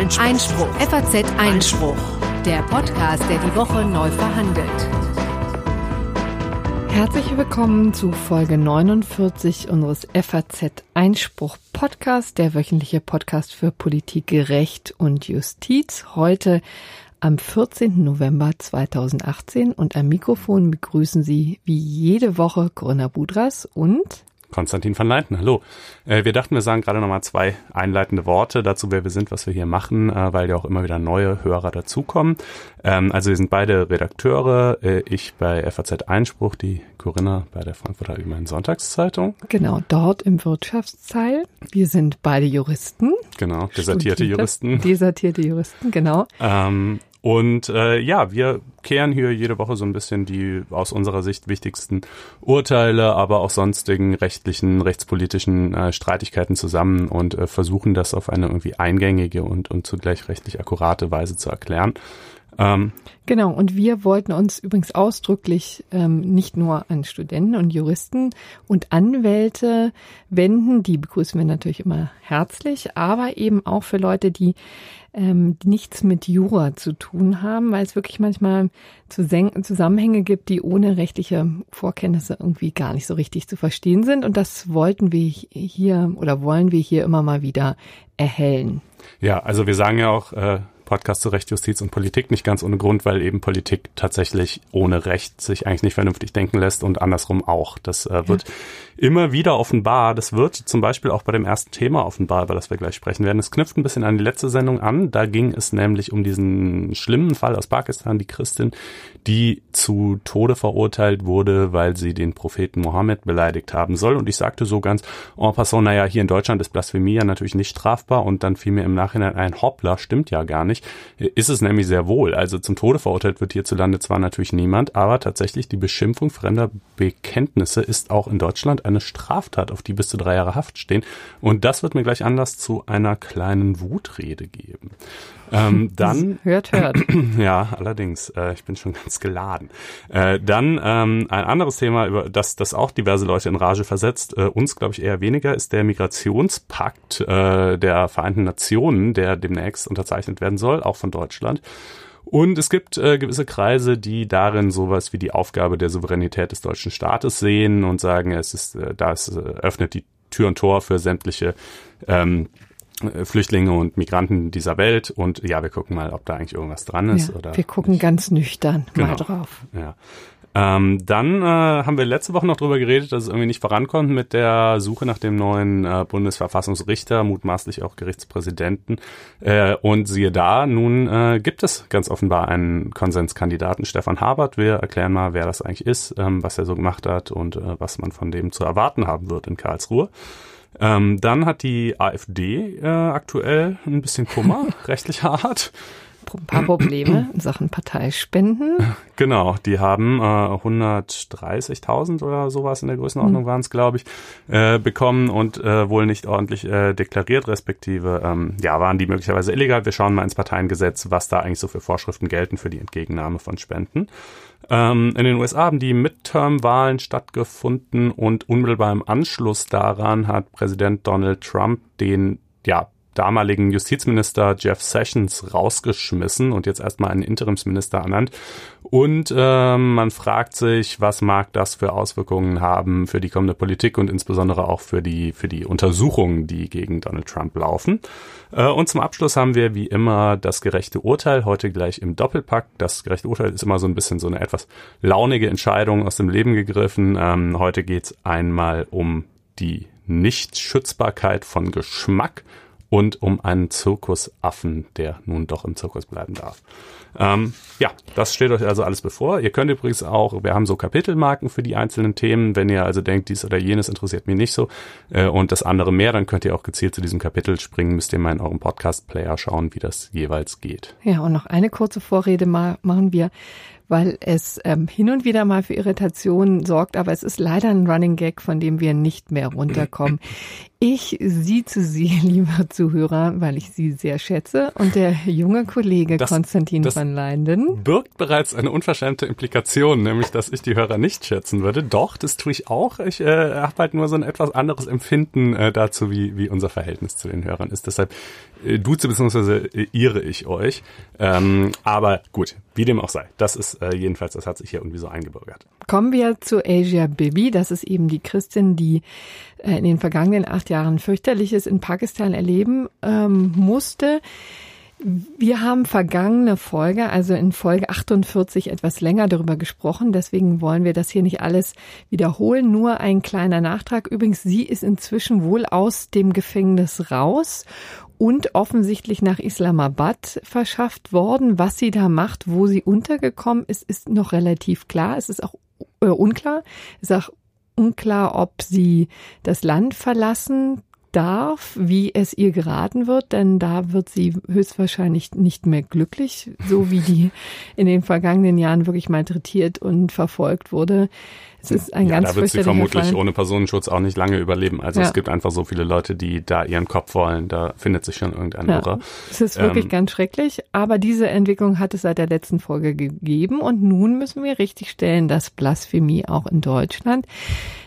Einspruch. Einspruch. FAZ Einspruch. Der Podcast, der die Woche neu verhandelt. Herzlich willkommen zu Folge 49 unseres FAZ Einspruch Podcast, der wöchentliche Podcast für Politik, Recht und Justiz. Heute am 14. November 2018 und am Mikrofon begrüßen Sie wie jede Woche Corinna Budras und Konstantin van Leiten, hallo. Äh, wir dachten, wir sagen gerade nochmal zwei einleitende Worte dazu, wer wir sind, was wir hier machen, äh, weil ja auch immer wieder neue Hörer dazukommen. Ähm, also wir sind beide Redakteure, äh, ich bei FAZ Einspruch, die Corinna bei der Frankfurter Allgemeinen Sonntagszeitung. Genau, dort im Wirtschaftsteil. Wir sind beide Juristen. Genau, desertierte Juristen. Desertierte Juristen, genau. Ähm, und äh, ja, wir kehren hier jede Woche so ein bisschen die aus unserer Sicht wichtigsten Urteile, aber auch sonstigen rechtlichen, rechtspolitischen äh, Streitigkeiten zusammen und äh, versuchen das auf eine irgendwie eingängige und, und zugleich rechtlich akkurate Weise zu erklären. Ähm, genau, und wir wollten uns übrigens ausdrücklich ähm, nicht nur an Studenten und Juristen und Anwälte wenden, die begrüßen wir natürlich immer herzlich, aber eben auch für Leute, die ähm, nichts mit Jura zu tun haben, weil es wirklich manchmal Zusammenhänge gibt, die ohne rechtliche Vorkenntnisse irgendwie gar nicht so richtig zu verstehen sind. Und das wollten wir hier oder wollen wir hier immer mal wieder erhellen. Ja, also wir sagen ja auch, äh, Podcast zu Recht, Justiz und Politik nicht ganz ohne Grund, weil eben Politik tatsächlich ohne Recht sich eigentlich nicht vernünftig denken lässt und andersrum auch. Das äh, wird ja. Immer wieder offenbar. Das wird zum Beispiel auch bei dem ersten Thema offenbar, über das wir gleich sprechen werden. Es knüpft ein bisschen an die letzte Sendung an. Da ging es nämlich um diesen schlimmen Fall aus Pakistan, die Christin, die zu Tode verurteilt wurde, weil sie den Propheten Mohammed beleidigt haben soll. Und ich sagte so ganz en passant, naja, hier in Deutschland ist Blasphemie ja natürlich nicht strafbar und dann fiel mir im Nachhinein ein, hoppla, stimmt ja gar nicht. Ist es nämlich sehr wohl. Also zum Tode verurteilt wird hierzulande zwar natürlich niemand, aber tatsächlich die Beschimpfung fremder Bekenntnisse ist auch in Deutschland eine Straftat, auf die bis zu drei Jahre Haft stehen. Und das wird mir gleich Anlass zu einer kleinen Wutrede geben. Ähm, dann hört, hört. Ja, allerdings. Äh, ich bin schon ganz geladen. Äh, dann ähm, ein anderes Thema, über das das auch diverse Leute in Rage versetzt. Äh, uns glaube ich eher weniger ist der Migrationspakt äh, der Vereinten Nationen, der demnächst unterzeichnet werden soll, auch von Deutschland. Und es gibt äh, gewisse Kreise, die darin sowas wie die Aufgabe der Souveränität des deutschen Staates sehen und sagen, es ist, äh, das äh, öffnet die Tür und Tor für sämtliche ähm, äh, Flüchtlinge und Migranten dieser Welt und ja, wir gucken mal, ob da eigentlich irgendwas dran ist. Ja, oder wir gucken nicht. ganz nüchtern genau. mal drauf. Ja. Ähm, dann äh, haben wir letzte Woche noch drüber geredet, dass es irgendwie nicht vorankommt mit der Suche nach dem neuen äh, Bundesverfassungsrichter, mutmaßlich auch Gerichtspräsidenten. Äh, und siehe da, nun äh, gibt es ganz offenbar einen Konsenskandidaten, Stefan Habert. Wir erklären mal, wer das eigentlich ist, ähm, was er so gemacht hat und äh, was man von dem zu erwarten haben wird in Karlsruhe. Ähm, dann hat die AfD äh, aktuell ein bisschen Kummer, rechtlicher Art. Ein paar Probleme in Sachen Parteispenden. Genau, die haben äh, 130.000 oder sowas in der Größenordnung mhm. waren es, glaube ich, äh, bekommen und äh, wohl nicht ordentlich äh, deklariert, respektive, ähm, ja, waren die möglicherweise illegal. Wir schauen mal ins Parteiengesetz, was da eigentlich so für Vorschriften gelten für die Entgegennahme von Spenden. Ähm, in den USA haben die Midterm-Wahlen stattgefunden und unmittelbar im Anschluss daran hat Präsident Donald Trump den ja, damaligen Justizminister Jeff Sessions rausgeschmissen und jetzt erstmal einen Interimsminister ernannt. Und ähm, man fragt sich, was mag das für Auswirkungen haben für die kommende Politik und insbesondere auch für die, für die Untersuchungen, die gegen Donald Trump laufen. Äh, und zum Abschluss haben wir wie immer das gerechte Urteil, heute gleich im Doppelpack. Das gerechte Urteil ist immer so ein bisschen so eine etwas launige Entscheidung aus dem Leben gegriffen. Ähm, heute geht's einmal um die Nichtschützbarkeit von Geschmack und um einen Zirkusaffen, der nun doch im Zirkus bleiben darf. Ähm, ja, das steht euch also alles bevor. Ihr könnt übrigens auch, wir haben so Kapitelmarken für die einzelnen Themen. Wenn ihr also denkt, dies oder jenes interessiert mich nicht so äh, und das andere mehr, dann könnt ihr auch gezielt zu diesem Kapitel springen. Müsst ihr mal in eurem Podcast-Player schauen, wie das jeweils geht. Ja, und noch eine kurze Vorrede mal machen wir weil es ähm, hin und wieder mal für Irritationen sorgt, aber es ist leider ein Running Gag, von dem wir nicht mehr runterkommen. Ich sieze Sie, lieber Zuhörer, weil ich Sie sehr schätze. Und der junge Kollege das, Konstantin das van Leinden birgt bereits eine unverschämte Implikation, nämlich, dass ich die Hörer nicht schätzen würde. Doch, das tue ich auch. Ich äh, habe halt nur so ein etwas anderes Empfinden äh, dazu, wie, wie unser Verhältnis zu den Hörern ist. Deshalb äh, duze bzw. Äh, ihre ich euch. Ähm, aber gut, wie dem auch sei. Das ist äh, jedenfalls, das hat sich hier irgendwie so eingebürgert. Kommen wir zu Asia Bibi. Das ist eben die Christin, die in den vergangenen acht Jahren fürchterliches in Pakistan erleben ähm, musste. Wir haben vergangene Folge, also in Folge 48 etwas länger darüber gesprochen. Deswegen wollen wir das hier nicht alles wiederholen. Nur ein kleiner Nachtrag. Übrigens, sie ist inzwischen wohl aus dem Gefängnis raus und offensichtlich nach Islamabad verschafft worden. Was sie da macht, wo sie untergekommen ist, ist noch relativ klar. Es ist auch äh, unklar. Es ist auch unklar, ob sie das Land verlassen darf, wie es ihr geraten wird, denn da wird sie höchstwahrscheinlich nicht mehr glücklich, so wie die in den vergangenen Jahren wirklich malträtiert und verfolgt wurde. Es ist ein ja, ganz da wird sie vermutlich Fall. ohne Personenschutz auch nicht lange überleben. Also ja. es gibt einfach so viele Leute, die da ihren Kopf wollen. Da findet sich schon irgendein ja. Irrer. Es ist wirklich ähm, ganz schrecklich. Aber diese Entwicklung hat es seit der letzten Folge gegeben. Und nun müssen wir richtig stellen, dass Blasphemie auch in Deutschland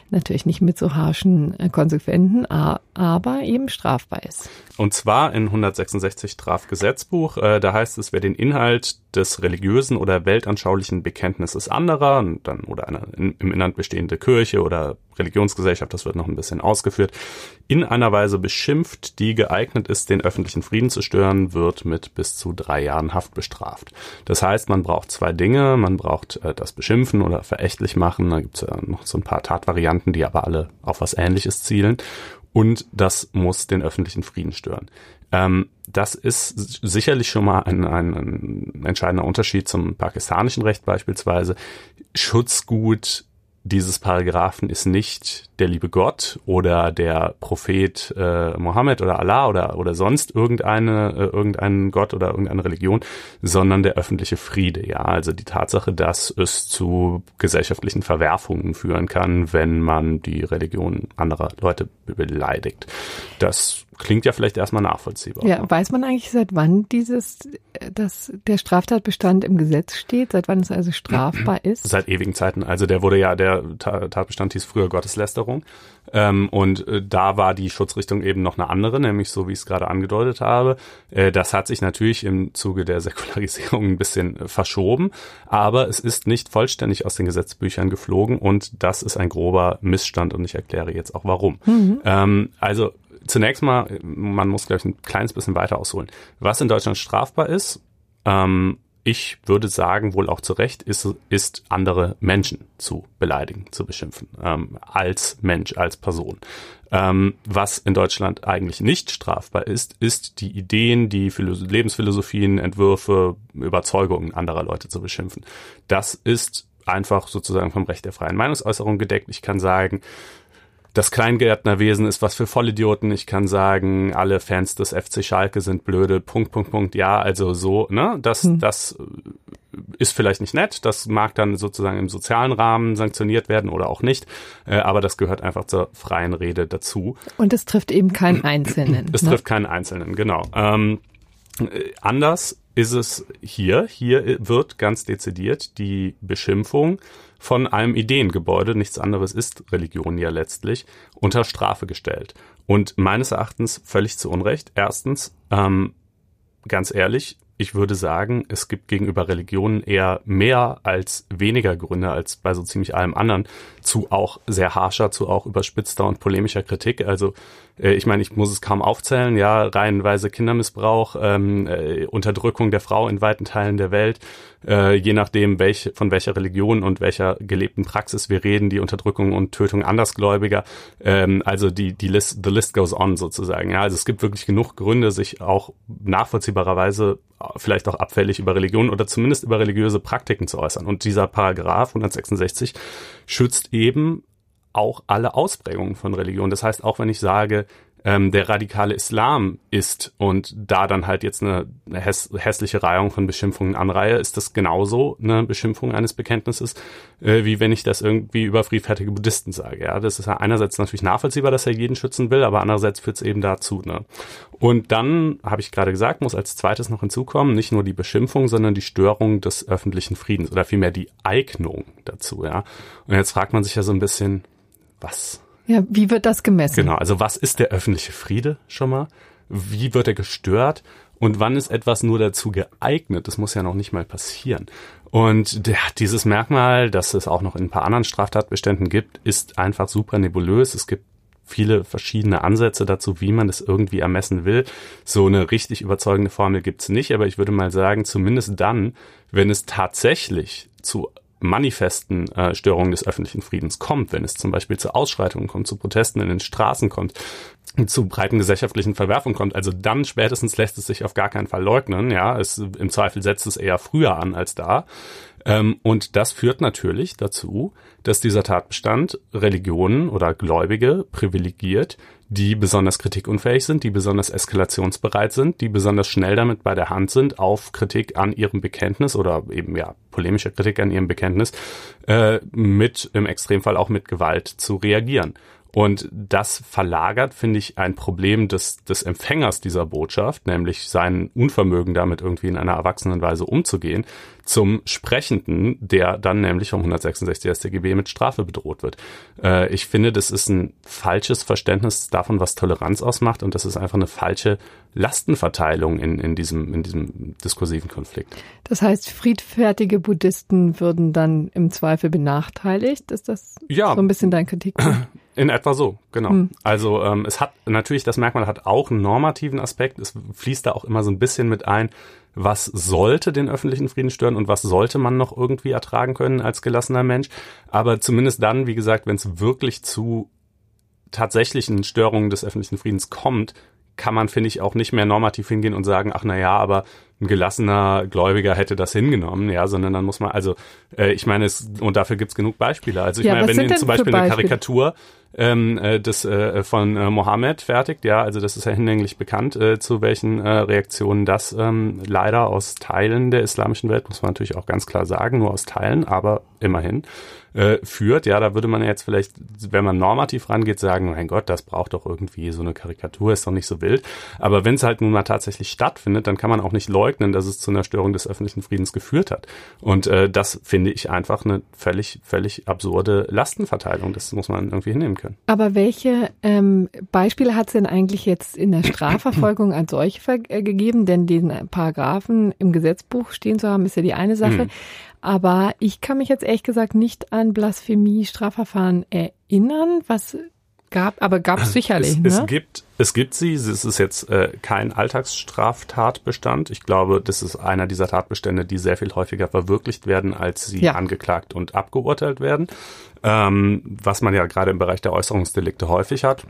natürlich nicht mit so harschen äh, Konsequenzen, aber eben strafbar ist. Und zwar in 166 Strafgesetzbuch. Äh, da heißt es, wer den Inhalt des religiösen oder weltanschaulichen Bekenntnisses anderer, dann oder einer im Inland bestehende Kirche oder Religionsgesellschaft, das wird noch ein bisschen ausgeführt, in einer Weise beschimpft, die geeignet ist, den öffentlichen Frieden zu stören, wird mit bis zu drei Jahren Haft bestraft. Das heißt, man braucht zwei Dinge. Man braucht äh, das Beschimpfen oder verächtlich machen. Da gibt es ja noch so ein paar Tatvarianten, die aber alle auf was Ähnliches zielen und das muss den öffentlichen Frieden stören. Ähm, das ist sicherlich schon mal ein, ein, ein entscheidender Unterschied zum pakistanischen Recht beispielsweise. Schutzgut dieses Paragraphen ist nicht der liebe Gott oder der Prophet äh, Mohammed oder Allah oder oder sonst irgendeine äh, irgendein Gott oder irgendeine Religion, sondern der öffentliche Friede. Ja, also die Tatsache, dass es zu gesellschaftlichen Verwerfungen führen kann, wenn man die Religion anderer Leute beleidigt. Das klingt ja vielleicht erstmal nachvollziehbar. Ja, weiß man eigentlich, seit wann dieses, dass der Straftatbestand im Gesetz steht, seit wann es also strafbar ist? Seit ewigen Zeiten. Also der wurde ja, der Tatbestand hieß früher Gotteslästerung. Ähm, und äh, da war die Schutzrichtung eben noch eine andere, nämlich so, wie ich es gerade angedeutet habe. Äh, das hat sich natürlich im Zuge der Säkularisierung ein bisschen verschoben, aber es ist nicht vollständig aus den Gesetzbüchern geflogen und das ist ein grober Missstand und ich erkläre jetzt auch warum. Mhm. Ähm, also zunächst mal, man muss, glaube ich, ein kleines bisschen weiter ausholen. Was in Deutschland strafbar ist, ähm, ich würde sagen, wohl auch zu Recht, ist, ist andere Menschen zu beleidigen, zu beschimpfen, ähm, als Mensch, als Person. Ähm, was in Deutschland eigentlich nicht strafbar ist, ist die Ideen, die Philosoph Lebensphilosophien, Entwürfe, Überzeugungen anderer Leute zu beschimpfen. Das ist einfach sozusagen vom Recht der freien Meinungsäußerung gedeckt. Ich kann sagen, das Kleingärtnerwesen ist was für Vollidioten. Ich kann sagen, alle Fans des FC Schalke sind blöde. Punkt, Punkt, Punkt. Ja, also so, ne? Das, hm. das ist vielleicht nicht nett. Das mag dann sozusagen im sozialen Rahmen sanktioniert werden oder auch nicht. Äh, aber das gehört einfach zur freien Rede dazu. Und es trifft eben keinen Einzelnen. Es ne? trifft keinen Einzelnen, genau. Ähm, äh, anders ist es hier. Hier wird ganz dezidiert die Beschimpfung von einem Ideengebäude, nichts anderes ist Religion ja letztlich, unter Strafe gestellt. Und meines Erachtens völlig zu Unrecht. Erstens, ähm, ganz ehrlich, ich würde sagen, es gibt gegenüber Religionen eher mehr als weniger Gründe als bei so ziemlich allem anderen zu auch sehr harscher, zu auch überspitzter und polemischer Kritik. Also äh, ich meine, ich muss es kaum aufzählen, ja, reihenweise Kindermissbrauch, ähm, äh, Unterdrückung der Frau in weiten Teilen der Welt, äh, je nachdem, welche, von welcher Religion und welcher gelebten Praxis wir reden, die Unterdrückung und Tötung Andersgläubiger, ähm, also die, die List, the list goes on sozusagen, ja, also es gibt wirklich genug Gründe, sich auch nachvollziehbarerweise vielleicht auch abfällig über Religion oder zumindest über religiöse Praktiken zu äußern. Und dieser Paragraph 166 schützt eben auch alle Ausprägungen von Religion. Das heißt, auch wenn ich sage, ähm, der radikale Islam ist und da dann halt jetzt eine häss hässliche Reihung von Beschimpfungen anreihe, ist das genauso eine Beschimpfung eines Bekenntnisses, äh, wie wenn ich das irgendwie über friedfertige Buddhisten sage. Ja, das ist ja einerseits natürlich nachvollziehbar, dass er jeden schützen will, aber andererseits führt es eben dazu. Ne? Und dann, habe ich gerade gesagt, muss als zweites noch hinzukommen, nicht nur die Beschimpfung, sondern die Störung des öffentlichen Friedens oder vielmehr die Eignung dazu. Ja, und jetzt fragt man sich ja so ein bisschen, was ja, wie wird das gemessen? Genau, also was ist der öffentliche Friede schon mal? Wie wird er gestört? Und wann ist etwas nur dazu geeignet? Das muss ja noch nicht mal passieren. Und ja, dieses Merkmal, das es auch noch in ein paar anderen Straftatbeständen gibt, ist einfach super nebulös. Es gibt viele verschiedene Ansätze dazu, wie man das irgendwie ermessen will. So eine richtig überzeugende Formel gibt's nicht, aber ich würde mal sagen, zumindest dann, wenn es tatsächlich zu manifesten äh, Störungen des öffentlichen Friedens kommt, wenn es zum Beispiel zu Ausschreitungen kommt, zu Protesten in den Straßen kommt, zu breiten gesellschaftlichen Verwerfungen kommt, also dann spätestens lässt es sich auf gar keinen Fall leugnen. Ja, es im Zweifel setzt es eher früher an als da. Ähm, und das führt natürlich dazu, dass dieser Tatbestand Religionen oder Gläubige privilegiert, die besonders kritikunfähig sind, die besonders eskalationsbereit sind, die besonders schnell damit bei der Hand sind, auf Kritik an ihrem Bekenntnis oder eben ja polemische Kritik an ihrem Bekenntnis äh, mit im Extremfall auch mit Gewalt zu reagieren. Und das verlagert, finde ich, ein Problem des, des Empfängers dieser Botschaft, nämlich sein Unvermögen damit irgendwie in einer erwachsenen Weise umzugehen, zum Sprechenden, der dann nämlich vom 166 StGB mit Strafe bedroht wird. Äh, ich finde, das ist ein falsches Verständnis davon, was Toleranz ausmacht und das ist einfach eine falsche Lastenverteilung in, in, diesem, in diesem diskursiven Konflikt. Das heißt, friedfertige Buddhisten würden dann im Zweifel benachteiligt? Ist das ja, so ein bisschen dein Kritikpunkt? In etwa so, genau. Hm. Also ähm, es hat natürlich, das Merkmal hat auch einen normativen Aspekt. Es fließt da auch immer so ein bisschen mit ein, was sollte den öffentlichen Frieden stören und was sollte man noch irgendwie ertragen können als gelassener Mensch. Aber zumindest dann, wie gesagt, wenn es wirklich zu tatsächlichen Störungen des öffentlichen Friedens kommt, kann man, finde ich, auch nicht mehr normativ hingehen und sagen, ach na ja, aber ein gelassener Gläubiger hätte das hingenommen, ja, sondern dann muss man, also äh, ich meine, es, und dafür gibt's genug Beispiele. Also ich ja, meine, wenn in zum Beispiel eine Karikatur ähm, äh, des, äh, von äh, Mohammed fertigt, ja, also das ist ja hinlänglich bekannt, äh, zu welchen äh, Reaktionen das ähm, leider aus Teilen der islamischen Welt, muss man natürlich auch ganz klar sagen, nur aus Teilen, aber immerhin, äh, führt. Ja, da würde man jetzt vielleicht, wenn man normativ rangeht, sagen, mein Gott, das braucht doch irgendwie so eine Karikatur, ist doch nicht so wild. Aber wenn es halt nun mal tatsächlich stattfindet, dann kann man auch nicht leugnen, dass es zu einer Störung des öffentlichen Friedens geführt hat. Und äh, das finde ich einfach eine völlig, völlig absurde Lastenverteilung. Das muss man irgendwie hinnehmen können. Aber welche ähm, Beispiele hat es denn eigentlich jetzt in der Strafverfolgung als solche äh, gegeben? Denn den Paragraphen im Gesetzbuch stehen zu haben, ist ja die eine Sache. Mhm. Aber ich kann mich jetzt ehrlich gesagt nicht an Blasphemie-Strafverfahren erinnern. Was gab, aber gab es sicherlich. Es, ne? es gibt, es gibt sie. Es ist jetzt äh, kein Alltagsstraftatbestand. Ich glaube, das ist einer dieser Tatbestände, die sehr viel häufiger verwirklicht werden, als sie ja. angeklagt und abgeurteilt werden. Ähm, was man ja gerade im Bereich der Äußerungsdelikte häufig hat.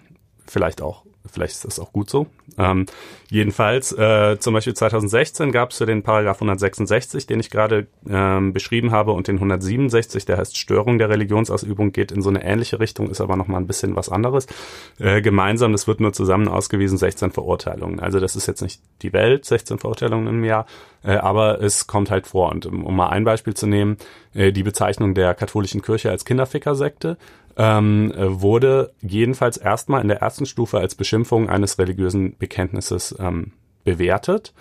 Vielleicht auch Vielleicht ist das auch gut so. Ähm, jedenfalls, äh, zum Beispiel 2016 gab es für den Paragraph 166, den ich gerade ähm, beschrieben habe, und den 167, der heißt Störung der Religionsausübung, geht in so eine ähnliche Richtung, ist aber nochmal ein bisschen was anderes. Äh, gemeinsam, das wird nur zusammen ausgewiesen, 16 Verurteilungen. Also das ist jetzt nicht die Welt, 16 Verurteilungen im Jahr, äh, aber es kommt halt vor. Und um, um mal ein Beispiel zu nehmen, äh, die Bezeichnung der katholischen Kirche als Kinderfickersekte ähm, wurde jedenfalls erstmal in der ersten Stufe als Beschimpfung eines religiösen Bekenntnisses ähm, bewertet.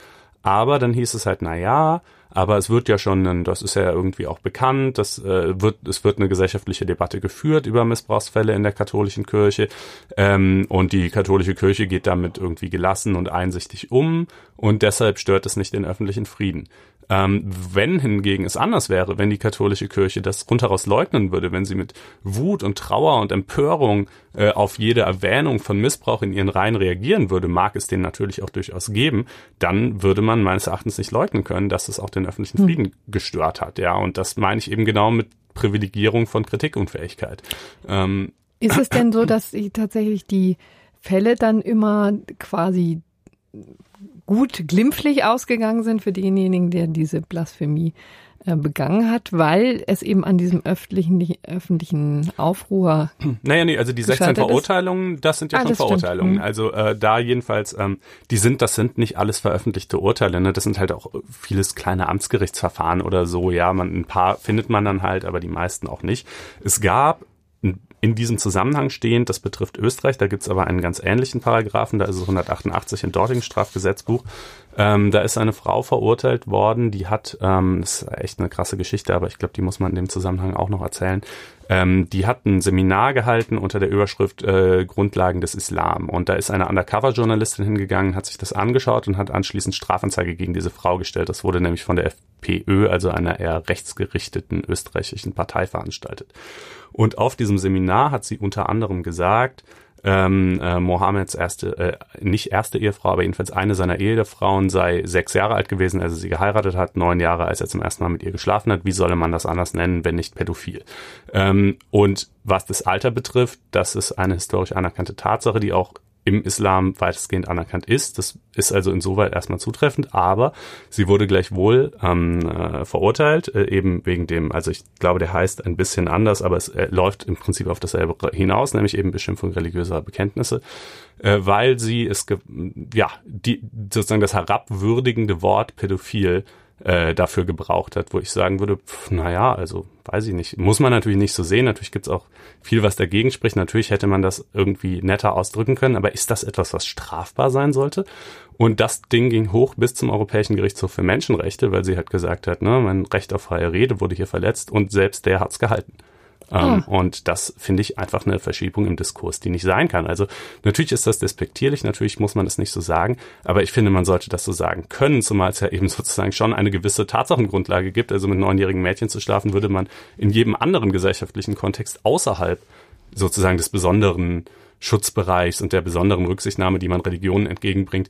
Aber dann hieß es halt, na ja, aber es wird ja schon, das ist ja irgendwie auch bekannt, das äh, wird, es wird eine gesellschaftliche Debatte geführt über Missbrauchsfälle in der katholischen Kirche ähm, und die katholische Kirche geht damit irgendwie gelassen und einsichtig um und deshalb stört es nicht den öffentlichen Frieden. Ähm, wenn hingegen es anders wäre, wenn die katholische Kirche das rundheraus leugnen würde, wenn sie mit Wut und Trauer und Empörung äh, auf jede Erwähnung von Missbrauch in ihren Reihen reagieren würde, mag es den natürlich auch durchaus geben, dann würde man meines Erachtens nicht leugnen können, dass es auch den öffentlichen hm. Frieden gestört hat. Ja, und das meine ich eben genau mit Privilegierung von Kritikunfähigkeit. Ähm, Ist es denn so, dass tatsächlich die Fälle dann immer quasi gut glimpflich ausgegangen sind für denjenigen, der diese Blasphemie begangen hat, weil es eben an diesem öffentlichen, öffentlichen Aufruhr. Naja, nee, also die 16 Verurteilungen, das sind ja ah, schon Verurteilungen. Stimmt. Also äh, da jedenfalls, ähm, die sind, das sind nicht alles veröffentlichte Urteile, ne? Das sind halt auch vieles kleine Amtsgerichtsverfahren oder so, ja, man ein paar findet man dann halt, aber die meisten auch nicht. Es gab in diesem Zusammenhang stehend, das betrifft Österreich, da gibt's aber einen ganz ähnlichen Paragraphen, da ist es 188 im dortigen Strafgesetzbuch. Ähm, da ist eine Frau verurteilt worden, die hat, ähm, das ist echt eine krasse Geschichte, aber ich glaube, die muss man in dem Zusammenhang auch noch erzählen. Ähm, die hat ein Seminar gehalten unter der Überschrift äh, Grundlagen des Islam. Und da ist eine Undercover-Journalistin hingegangen, hat sich das angeschaut und hat anschließend Strafanzeige gegen diese Frau gestellt. Das wurde nämlich von der FPÖ, also einer eher rechtsgerichteten österreichischen Partei, veranstaltet. Und auf diesem Seminar hat sie unter anderem gesagt, ähm, äh, Mohammeds erste, äh, nicht erste Ehefrau, aber jedenfalls eine seiner Ehefrauen sei sechs Jahre alt gewesen, als er sie geheiratet hat, neun Jahre, als er zum ersten Mal mit ihr geschlafen hat. Wie solle man das anders nennen, wenn nicht pädophil? Ähm, und was das Alter betrifft, das ist eine historisch anerkannte Tatsache, die auch im Islam weitestgehend anerkannt ist. Das ist also insoweit erstmal zutreffend, aber sie wurde gleichwohl ähm, äh, verurteilt, äh, eben wegen dem, also ich glaube, der heißt ein bisschen anders, aber es äh, läuft im Prinzip auf dasselbe hinaus, nämlich eben Beschimpfung religiöser Bekenntnisse, äh, weil sie es, ja, die, sozusagen das herabwürdigende Wort pädophil äh, dafür gebraucht hat, wo ich sagen würde, pf, naja, also weiß ich nicht, muss man natürlich nicht so sehen. Natürlich gibt's auch viel, was dagegen spricht. Natürlich hätte man das irgendwie netter ausdrücken können, aber ist das etwas, was strafbar sein sollte? Und das Ding ging hoch bis zum Europäischen Gerichtshof für Menschenrechte, weil sie halt gesagt hat, ne, mein Recht auf freie Rede wurde hier verletzt und selbst der hat's gehalten. Ähm, oh. Und das finde ich einfach eine Verschiebung im Diskurs, die nicht sein kann. Also natürlich ist das despektierlich, natürlich muss man das nicht so sagen, aber ich finde, man sollte das so sagen können, zumal es ja eben sozusagen schon eine gewisse Tatsachengrundlage gibt. Also mit neunjährigen Mädchen zu schlafen, würde man in jedem anderen gesellschaftlichen Kontext außerhalb sozusagen des besonderen Schutzbereichs und der besonderen Rücksichtnahme, die man Religionen entgegenbringt,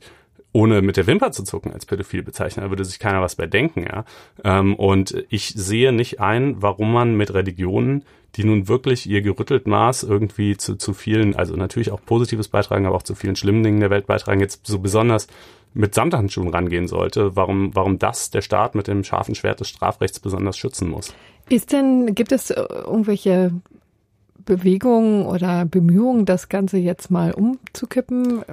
ohne mit der Wimper zu zucken als pädophil bezeichnen. Da würde sich keiner was bei denken, ja. Ähm, und ich sehe nicht ein, warum man mit Religionen, die nun wirklich ihr gerüttelt Maß irgendwie zu, zu vielen, also natürlich auch Positives beitragen, aber auch zu vielen schlimmen Dingen der Welt beitragen, jetzt so besonders mit Samthandschuhen rangehen sollte, warum, warum das der Staat mit dem scharfen Schwert des Strafrechts besonders schützen muss. Ist denn, gibt es irgendwelche Bewegungen oder Bemühungen, das Ganze jetzt mal umzukippen?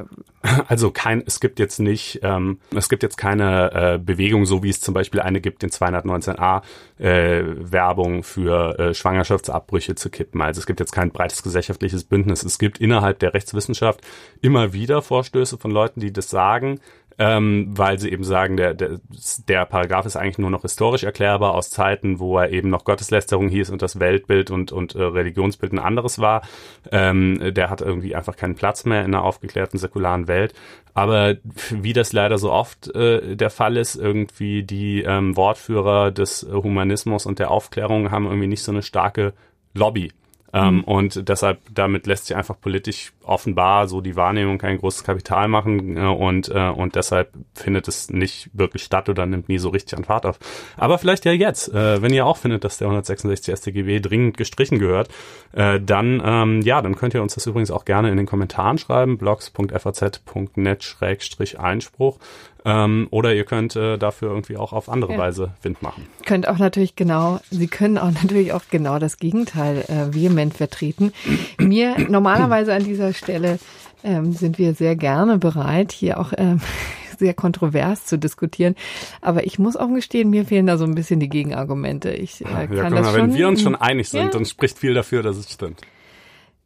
Also kein, es gibt jetzt nicht, ähm, es gibt jetzt keine äh, Bewegung, so wie es zum Beispiel eine gibt, den 219a äh, Werbung für äh, Schwangerschaftsabbrüche zu kippen. Also es gibt jetzt kein breites gesellschaftliches Bündnis. Es gibt innerhalb der Rechtswissenschaft immer wieder Vorstöße von Leuten, die das sagen ähm, weil sie eben sagen, der, der, der Paragraph ist eigentlich nur noch historisch erklärbar aus Zeiten, wo er eben noch Gotteslästerung hieß und das Weltbild und, und äh, Religionsbild ein anderes war. Ähm, der hat irgendwie einfach keinen Platz mehr in einer aufgeklärten säkularen Welt. Aber wie das leider so oft äh, der Fall ist, irgendwie die ähm, Wortführer des Humanismus und der Aufklärung haben irgendwie nicht so eine starke Lobby ähm, mhm. Und deshalb, damit lässt sich einfach politisch offenbar so die Wahrnehmung kein großes Kapital machen äh, und, äh, und deshalb findet es nicht wirklich statt oder nimmt nie so richtig an Fahrt auf. Aber vielleicht ja jetzt, äh, wenn ihr auch findet, dass der 166 StGB dringend gestrichen gehört, äh, dann, ähm, ja, dann könnt ihr uns das übrigens auch gerne in den Kommentaren schreiben, blogs.faz.net-einspruch. Ähm, oder ihr könnt äh, dafür irgendwie auch auf andere ja. Weise Wind machen. Könnt auch natürlich genau, Sie können auch natürlich auch genau das Gegenteil äh, vehement vertreten. Mir normalerweise an dieser Stelle ähm, sind wir sehr gerne bereit, hier auch ähm, sehr kontrovers zu diskutieren. Aber ich muss auch gestehen, mir fehlen da so ein bisschen die Gegenargumente. Ich äh, kann ja, das mal, schon, Wenn wir uns schon einig sind, ja. dann spricht viel dafür, dass es stimmt.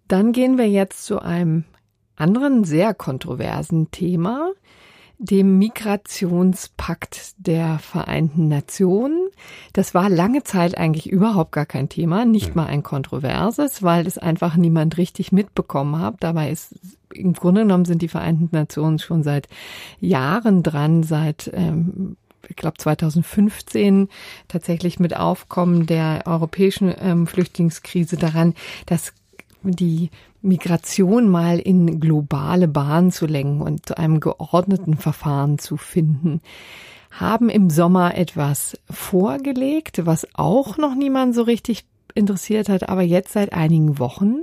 Dann gehen wir jetzt zu einem anderen sehr kontroversen Thema dem Migrationspakt der Vereinten Nationen. Das war lange Zeit eigentlich überhaupt gar kein Thema, nicht mal ein kontroverses, weil es einfach niemand richtig mitbekommen hat. Dabei ist im Grunde genommen sind die Vereinten Nationen schon seit Jahren dran, seit ähm, ich glaube 2015 tatsächlich mit Aufkommen der europäischen ähm, Flüchtlingskrise daran, dass die Migration mal in globale Bahn zu lenken und zu einem geordneten Verfahren zu finden haben im Sommer etwas vorgelegt, was auch noch niemand so richtig interessiert hat, aber jetzt seit einigen Wochen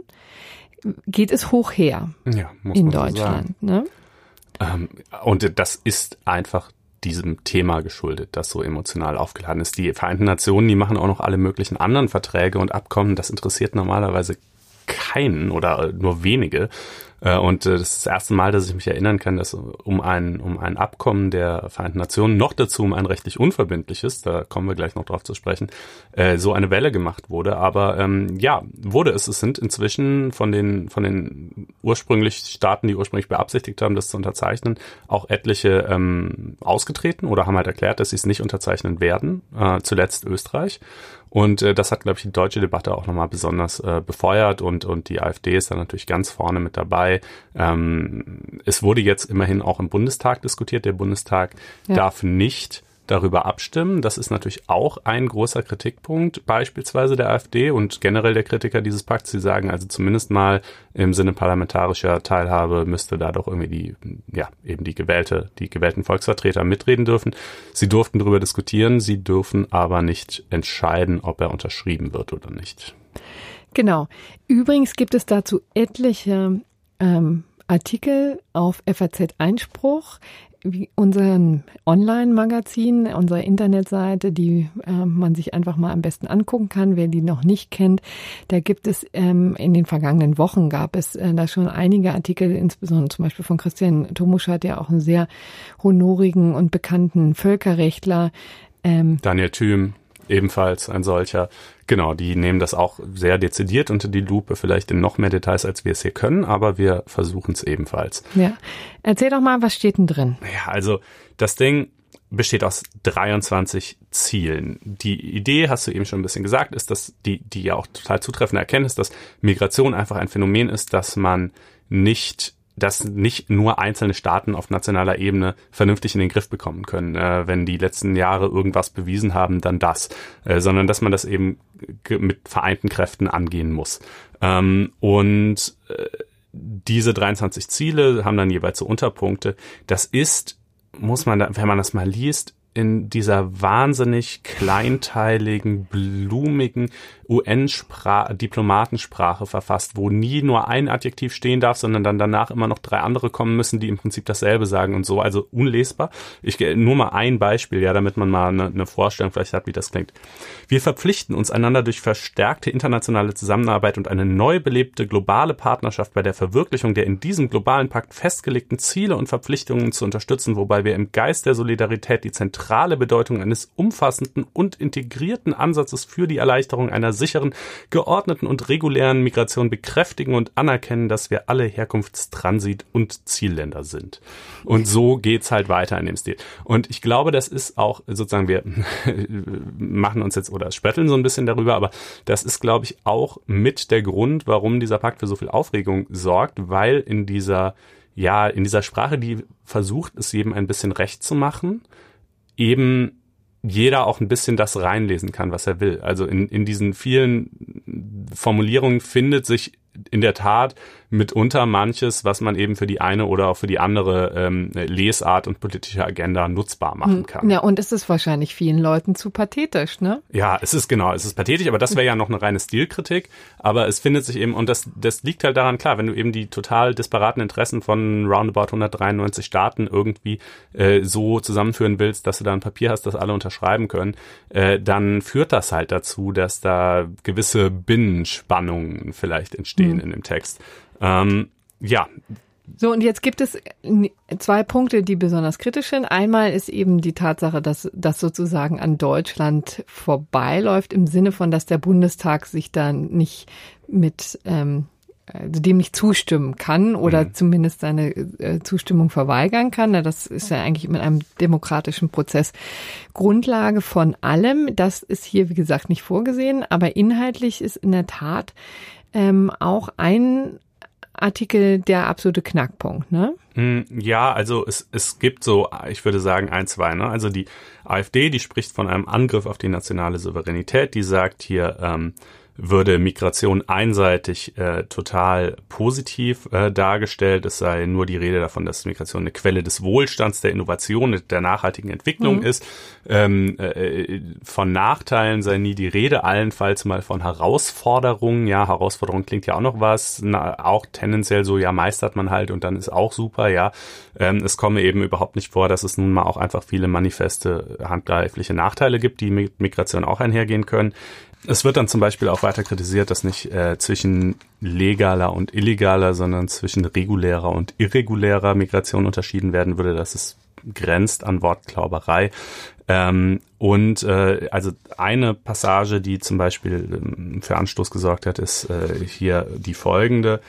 geht es hoch her ja, in Deutschland. So ne? Ähm, und das ist einfach diesem Thema geschuldet, das so emotional aufgeladen ist. Die Vereinten Nationen, die machen auch noch alle möglichen anderen Verträge und Abkommen. Das interessiert normalerweise keinen oder nur wenige. Äh, und äh, das ist das erste Mal, dass ich mich erinnern kann, dass um ein, um ein Abkommen der Vereinten Nationen, noch dazu um ein rechtlich unverbindliches, da kommen wir gleich noch drauf zu sprechen, äh, so eine Welle gemacht wurde. Aber ähm, ja, wurde es. Es sind inzwischen von den, von den ursprünglich Staaten, die ursprünglich beabsichtigt haben, das zu unterzeichnen, auch etliche ähm, ausgetreten oder haben halt erklärt, dass sie es nicht unterzeichnen werden. Äh, zuletzt Österreich. Und äh, das hat, glaube ich, die deutsche Debatte auch nochmal besonders äh, befeuert und, und die AfD ist da natürlich ganz vorne mit dabei. Ähm, es wurde jetzt immerhin auch im Bundestag diskutiert. Der Bundestag ja. darf nicht darüber abstimmen. Das ist natürlich auch ein großer Kritikpunkt, beispielsweise der AfD und generell der Kritiker dieses Pakts. Sie sagen also zumindest mal im Sinne parlamentarischer Teilhabe müsste da doch irgendwie die, ja, eben die gewählte, die gewählten Volksvertreter mitreden dürfen. Sie durften darüber diskutieren, sie dürfen aber nicht entscheiden, ob er unterschrieben wird oder nicht. Genau. Übrigens gibt es dazu etliche ähm, Artikel auf FAZ Einspruch unseren Online-Magazin, unsere Internetseite, die äh, man sich einfach mal am besten angucken kann, wer die noch nicht kennt. Da gibt es ähm, in den vergangenen Wochen gab es äh, da schon einige Artikel, insbesondere zum Beispiel von Christian Tomuschat, der auch einen sehr honorigen und bekannten Völkerrechtler. Ähm, Daniel Thüm ebenfalls ein solcher. Genau, die nehmen das auch sehr dezidiert unter die Lupe, vielleicht in noch mehr Details, als wir es hier können, aber wir versuchen es ebenfalls. Ja. Erzähl doch mal, was steht denn drin? Ja, also das Ding besteht aus 23 Zielen. Die Idee, hast du eben schon ein bisschen gesagt, ist, dass die, die ja auch total zutreffende Erkenntnis, dass Migration einfach ein Phänomen ist, dass man nicht dass nicht nur einzelne Staaten auf nationaler Ebene vernünftig in den Griff bekommen können. Äh, wenn die letzten Jahre irgendwas bewiesen haben, dann das, äh, sondern dass man das eben mit vereinten Kräften angehen muss. Ähm, und äh, diese 23 Ziele haben dann jeweils so Unterpunkte. Das ist, muss man, da, wenn man das mal liest, in dieser wahnsinnig kleinteiligen, blumigen UN-Diplomatensprache verfasst, wo nie nur ein Adjektiv stehen darf, sondern dann danach immer noch drei andere kommen müssen, die im Prinzip dasselbe sagen und so. Also unlesbar. Ich nur mal ein Beispiel, ja, damit man mal eine, eine Vorstellung vielleicht hat, wie das klingt. Wir verpflichten uns einander durch verstärkte internationale Zusammenarbeit und eine neu belebte globale Partnerschaft bei der Verwirklichung der in diesem globalen Pakt festgelegten Ziele und Verpflichtungen zu unterstützen, wobei wir im Geist der Solidarität die zentrale Bedeutung eines umfassenden und integrierten Ansatzes für die Erleichterung einer sicheren, geordneten und regulären Migration bekräftigen und anerkennen, dass wir alle Herkunftstransit- und Zielländer sind. Und so geht's halt weiter in dem Stil. Und ich glaube, das ist auch sozusagen, wir machen uns jetzt oder spötteln so ein bisschen darüber, aber das ist, glaube ich, auch mit der Grund, warum dieser Pakt für so viel Aufregung sorgt, weil in dieser ja, in dieser Sprache, die versucht, es jedem ein bisschen recht zu machen, eben jeder auch ein bisschen das reinlesen kann, was er will. Also in, in diesen vielen Formulierungen findet sich in der Tat mitunter manches, was man eben für die eine oder auch für die andere ähm, Lesart und politische Agenda nutzbar machen hm. kann. Ja, und es ist wahrscheinlich vielen Leuten zu pathetisch, ne? Ja, es ist genau, es ist pathetisch, aber das wäre ja noch eine reine Stilkritik. Aber es findet sich eben, und das, das liegt halt daran, klar, wenn du eben die total disparaten Interessen von roundabout 193 Staaten irgendwie äh, so zusammenführen willst, dass du da ein Papier hast, das alle unterschreiben können, äh, dann führt das halt dazu, dass da gewisse Binnenspannungen vielleicht entstehen mhm. in dem Text. Ähm, ja. So, und jetzt gibt es zwei Punkte, die besonders kritisch sind. Einmal ist eben die Tatsache, dass das sozusagen an Deutschland vorbeiläuft, im Sinne von, dass der Bundestag sich da nicht mit ähm, also dem nicht zustimmen kann oder mhm. zumindest seine äh, Zustimmung verweigern kann. Das ist ja eigentlich mit einem demokratischen Prozess Grundlage von allem. Das ist hier, wie gesagt, nicht vorgesehen, aber inhaltlich ist in der Tat ähm, auch ein Artikel der absolute Knackpunkt, ne? Hm, ja, also es, es gibt so, ich würde sagen, ein, zwei, ne? Also die AfD, die spricht von einem Angriff auf die nationale Souveränität, die sagt hier, ähm, würde Migration einseitig äh, total positiv äh, dargestellt. Es sei nur die Rede davon, dass Migration eine Quelle des Wohlstands, der Innovation, der nachhaltigen Entwicklung mhm. ist. Ähm, äh, von Nachteilen sei nie die Rede, allenfalls mal von Herausforderungen. Ja, Herausforderung klingt ja auch noch was. Na, auch tendenziell so, ja, meistert man halt und dann ist auch super, ja. Ähm, es komme eben überhaupt nicht vor, dass es nun mal auch einfach viele manifeste handgreifliche Nachteile gibt, die mit Migration auch einhergehen können. Es wird dann zum Beispiel auch weiter kritisiert, dass nicht äh, zwischen legaler und illegaler, sondern zwischen regulärer und irregulärer Migration unterschieden werden würde. Das ist grenzt an Wortklauberei. Ähm, und äh, also eine Passage, die zum Beispiel ähm, für Anstoß gesorgt hat, ist äh, hier die folgende.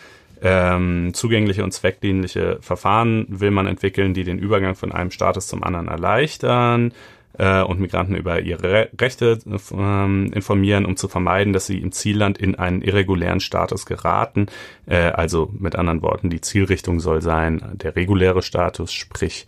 Ähm, zugängliche und zweckdienliche Verfahren will man entwickeln, die den Übergang von einem Status zum anderen erleichtern äh, und Migranten über ihre Rechte äh, informieren, um zu vermeiden, dass sie im Zielland in einen irregulären Status geraten. Äh, also mit anderen Worten, die Zielrichtung soll sein, der reguläre Status, sprich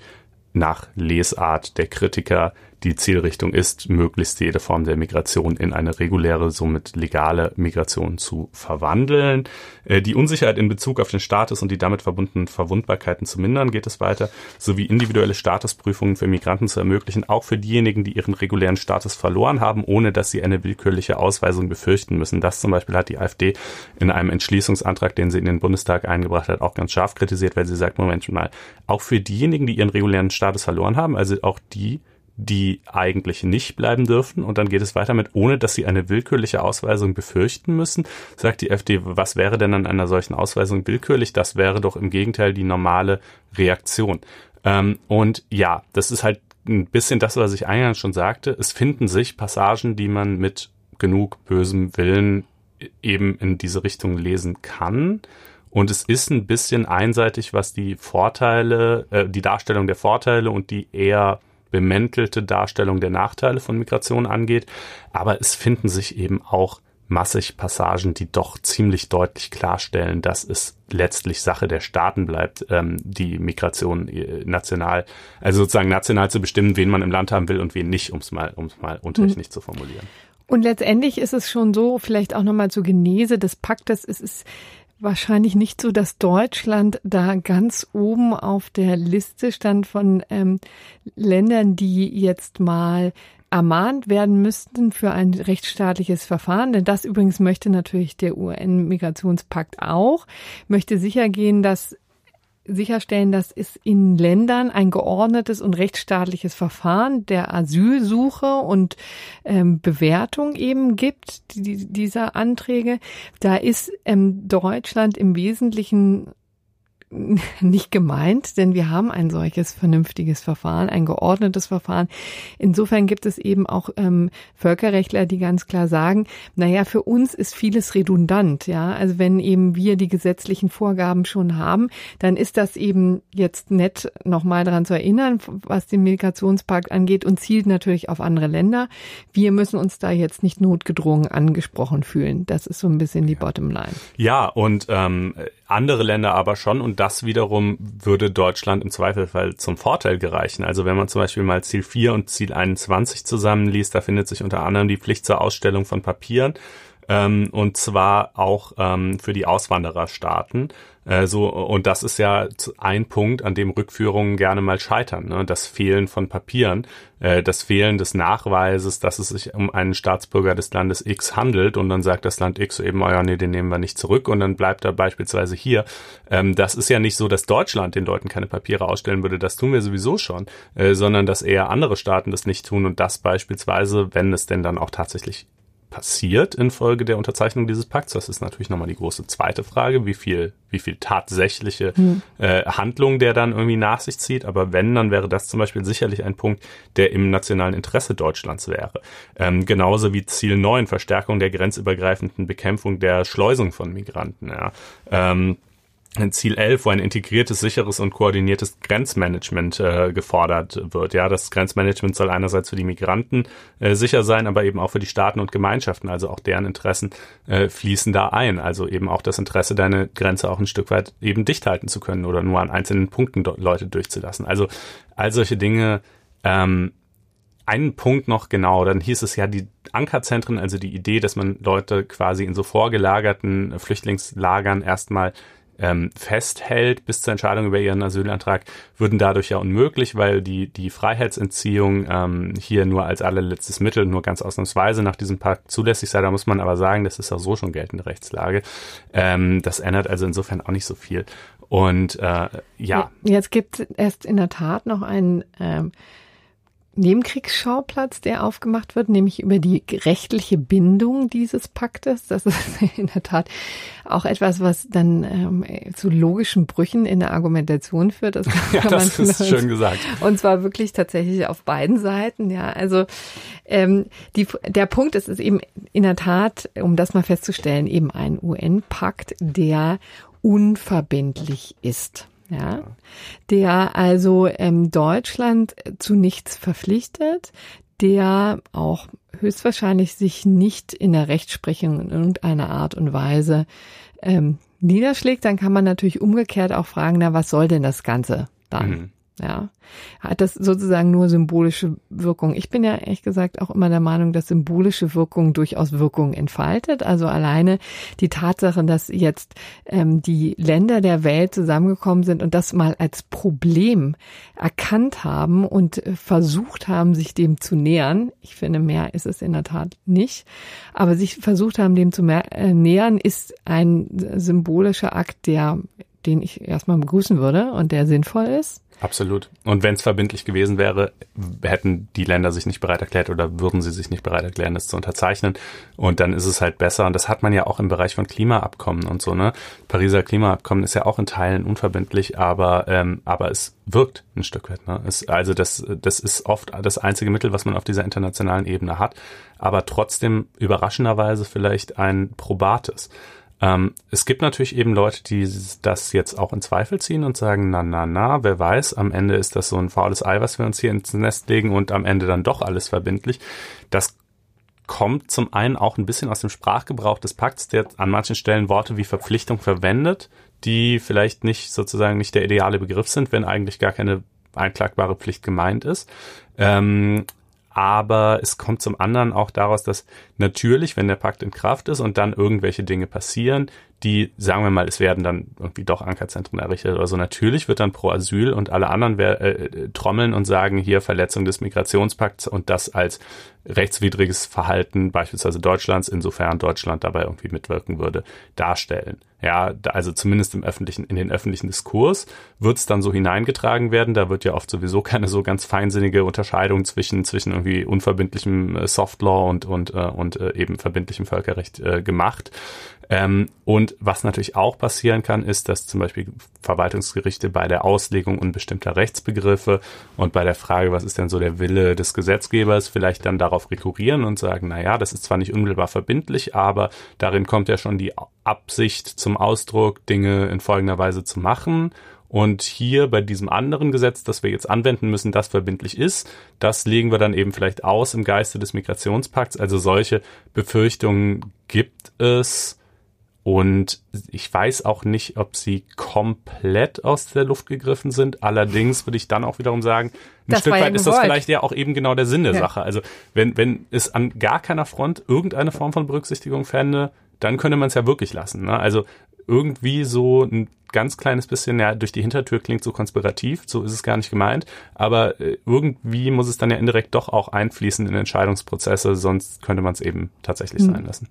nach Lesart der Kritiker die Zielrichtung ist, möglichst jede Form der Migration in eine reguläre, somit legale Migration zu verwandeln. Äh, die Unsicherheit in Bezug auf den Status und die damit verbundenen Verwundbarkeiten zu mindern, geht es weiter, sowie individuelle Statusprüfungen für Migranten zu ermöglichen, auch für diejenigen, die ihren regulären Status verloren haben, ohne dass sie eine willkürliche Ausweisung befürchten müssen. Das zum Beispiel hat die AfD in einem Entschließungsantrag, den sie in den Bundestag eingebracht hat, auch ganz scharf kritisiert, weil sie sagt, Moment mal, auch für diejenigen, die ihren regulären Status verloren haben, also auch die, die eigentlich nicht bleiben dürfen. Und dann geht es weiter mit, ohne dass sie eine willkürliche Ausweisung befürchten müssen. Sagt die FD, was wäre denn an einer solchen Ausweisung willkürlich? Das wäre doch im Gegenteil die normale Reaktion. Ähm, und ja, das ist halt ein bisschen das, was ich eingangs schon sagte. Es finden sich Passagen, die man mit genug bösem Willen eben in diese Richtung lesen kann. Und es ist ein bisschen einseitig, was die Vorteile, äh, die Darstellung der Vorteile und die eher bemäntelte Darstellung der Nachteile von Migration angeht. Aber es finden sich eben auch massig Passagen, die doch ziemlich deutlich klarstellen, dass es letztlich Sache der Staaten bleibt, ähm, die Migration äh, national, also sozusagen national zu bestimmen, wen man im Land haben will und wen nicht, um es mal, um es mal untechnisch mhm. zu formulieren. Und letztendlich ist es schon so, vielleicht auch nochmal zur Genese des Paktes, es ist wahrscheinlich nicht so, dass Deutschland da ganz oben auf der Liste stand von ähm, Ländern, die jetzt mal ermahnt werden müssten für ein rechtsstaatliches Verfahren. Denn das übrigens möchte natürlich der UN-Migrationspakt auch, möchte sicher gehen, dass sicherstellen, dass es in Ländern ein geordnetes und rechtsstaatliches Verfahren der Asylsuche und ähm, Bewertung eben gibt, die, dieser Anträge. Da ist ähm, Deutschland im Wesentlichen nicht gemeint, denn wir haben ein solches vernünftiges Verfahren, ein geordnetes Verfahren. Insofern gibt es eben auch ähm, Völkerrechtler, die ganz klar sagen, naja, für uns ist vieles redundant, ja. Also wenn eben wir die gesetzlichen Vorgaben schon haben, dann ist das eben jetzt nett, nochmal daran zu erinnern, was den Migrationspakt angeht und zielt natürlich auf andere Länder. Wir müssen uns da jetzt nicht notgedrungen angesprochen fühlen. Das ist so ein bisschen die Bottomline. Ja, und ähm, andere Länder aber schon und das wiederum würde Deutschland im Zweifelsfall zum Vorteil gereichen. Also wenn man zum Beispiel mal Ziel 4 und Ziel 21 zusammenliest, da findet sich unter anderem die Pflicht zur Ausstellung von Papieren ähm, und zwar auch ähm, für die Auswandererstaaten. Äh, so, und das ist ja ein Punkt, an dem Rückführungen gerne mal scheitern. Ne? Das Fehlen von Papieren, äh, das Fehlen des Nachweises, dass es sich um einen Staatsbürger des Landes X handelt und dann sagt das Land X eben, oh ja, nee, den nehmen wir nicht zurück und dann bleibt er beispielsweise hier. Ähm, das ist ja nicht so, dass Deutschland den Leuten keine Papiere ausstellen würde, das tun wir sowieso schon, äh, sondern dass eher andere Staaten das nicht tun und das beispielsweise, wenn es denn dann auch tatsächlich passiert infolge der Unterzeichnung dieses Pakts? Das ist natürlich nochmal die große zweite Frage, wie viel, wie viel tatsächliche hm. äh, Handlung der dann irgendwie nach sich zieht. Aber wenn, dann wäre das zum Beispiel sicherlich ein Punkt, der im nationalen Interesse Deutschlands wäre. Ähm, genauso wie Ziel 9, Verstärkung der grenzübergreifenden Bekämpfung der Schleusung von Migranten. Ja. Ähm, Ziel 11, wo ein integriertes, sicheres und koordiniertes Grenzmanagement äh, gefordert wird. Ja, das Grenzmanagement soll einerseits für die Migranten äh, sicher sein, aber eben auch für die Staaten und Gemeinschaften, also auch deren Interessen äh, fließen da ein. Also eben auch das Interesse, deine Grenze auch ein Stück weit eben dicht halten zu können oder nur an einzelnen Punkten Leute durchzulassen. Also all solche Dinge ähm, einen Punkt noch genau, dann hieß es ja die Ankerzentren, also die Idee, dass man Leute quasi in so vorgelagerten Flüchtlingslagern erstmal ähm, festhält bis zur Entscheidung über ihren Asylantrag, würden dadurch ja unmöglich, weil die, die Freiheitsentziehung ähm, hier nur als allerletztes Mittel, nur ganz ausnahmsweise nach diesem Pakt zulässig sei. Da muss man aber sagen, das ist auch so schon geltende Rechtslage. Ähm, das ändert also insofern auch nicht so viel. Und äh, ja. Jetzt gibt es in der Tat noch einen ähm, Nebenkriegsschauplatz, der aufgemacht wird, nämlich über die rechtliche Bindung dieses Paktes. Das ist in der Tat auch etwas, was dann ähm, zu logischen Brüchen in der Argumentation führt. Das, ja, das ist schön gesagt. Und zwar wirklich tatsächlich auf beiden Seiten. Ja, also ähm, die, der Punkt ist, ist eben in der Tat, um das mal festzustellen, eben ein UN-Pakt, der unverbindlich ist ja, der also ähm, Deutschland zu nichts verpflichtet, der auch höchstwahrscheinlich sich nicht in der Rechtsprechung in irgendeiner Art und Weise ähm, niederschlägt, dann kann man natürlich umgekehrt auch fragen, na, was soll denn das Ganze dann? Mhm. Ja, hat das sozusagen nur symbolische Wirkung. Ich bin ja ehrlich gesagt auch immer der Meinung, dass symbolische Wirkung durchaus Wirkung entfaltet. Also alleine die Tatsache, dass jetzt ähm, die Länder der Welt zusammengekommen sind und das mal als Problem erkannt haben und versucht haben, sich dem zu nähern. Ich finde, mehr ist es in der Tat nicht. Aber sich versucht haben, dem zu äh, nähern, ist ein symbolischer Akt, der den ich erstmal begrüßen würde und der sinnvoll ist. Absolut. Und wenn es verbindlich gewesen wäre, hätten die Länder sich nicht bereit erklärt oder würden sie sich nicht bereit erklären, das zu unterzeichnen. Und dann ist es halt besser. Und das hat man ja auch im Bereich von Klimaabkommen und so, ne? Pariser Klimaabkommen ist ja auch in Teilen unverbindlich, aber, ähm, aber es wirkt ein Stück weit. Ne? Es, also das, das ist oft das einzige Mittel, was man auf dieser internationalen Ebene hat, aber trotzdem überraschenderweise vielleicht ein probates. Ähm, es gibt natürlich eben Leute, die das jetzt auch in Zweifel ziehen und sagen, na, na, na, wer weiß, am Ende ist das so ein faules Ei, was wir uns hier ins Nest legen und am Ende dann doch alles verbindlich. Das kommt zum einen auch ein bisschen aus dem Sprachgebrauch des Pakts, der an manchen Stellen Worte wie Verpflichtung verwendet, die vielleicht nicht sozusagen nicht der ideale Begriff sind, wenn eigentlich gar keine einklagbare Pflicht gemeint ist. Ähm, aber es kommt zum anderen auch daraus, dass natürlich, wenn der Pakt in Kraft ist und dann irgendwelche Dinge passieren, die, sagen wir mal, es werden dann irgendwie doch Ankerzentren errichtet oder so, natürlich wird dann pro Asyl und alle anderen äh, äh, trommeln und sagen, hier Verletzung des Migrationspakts und das als rechtswidriges Verhalten beispielsweise Deutschlands, insofern Deutschland dabei irgendwie mitwirken würde, darstellen. Ja, also zumindest im öffentlichen, in den öffentlichen Diskurs wird es dann so hineingetragen werden. Da wird ja oft sowieso keine so ganz feinsinnige Unterscheidung zwischen, zwischen irgendwie unverbindlichem äh, Softlaw und, und, äh, und äh, eben verbindlichem Völkerrecht äh, gemacht. Ähm, und was natürlich auch passieren kann, ist, dass zum Beispiel Verwaltungsgerichte bei der Auslegung unbestimmter Rechtsbegriffe und bei der Frage, was ist denn so der Wille des Gesetzgebers, vielleicht dann darauf rekurrieren und sagen, na ja, das ist zwar nicht unmittelbar verbindlich, aber darin kommt ja schon die Absicht zum Ausdruck, Dinge in folgender Weise zu machen. Und hier bei diesem anderen Gesetz, das wir jetzt anwenden müssen, das verbindlich ist, das legen wir dann eben vielleicht aus im Geiste des Migrationspakts. Also solche Befürchtungen gibt es und ich weiß auch nicht, ob sie komplett aus der Luft gegriffen sind. Allerdings würde ich dann auch wiederum sagen, ein das Stück weit ja ist das vielleicht ja auch eben genau der Sinn der ja. Sache. Also wenn, wenn es an gar keiner Front irgendeine Form von Berücksichtigung fände, dann könnte man es ja wirklich lassen. Ne? Also irgendwie so ein ganz kleines bisschen, ja, durch die Hintertür klingt so konspirativ, so ist es gar nicht gemeint, aber äh, irgendwie muss es dann ja indirekt doch auch einfließen in Entscheidungsprozesse, sonst könnte man es eben tatsächlich hm. sein lassen.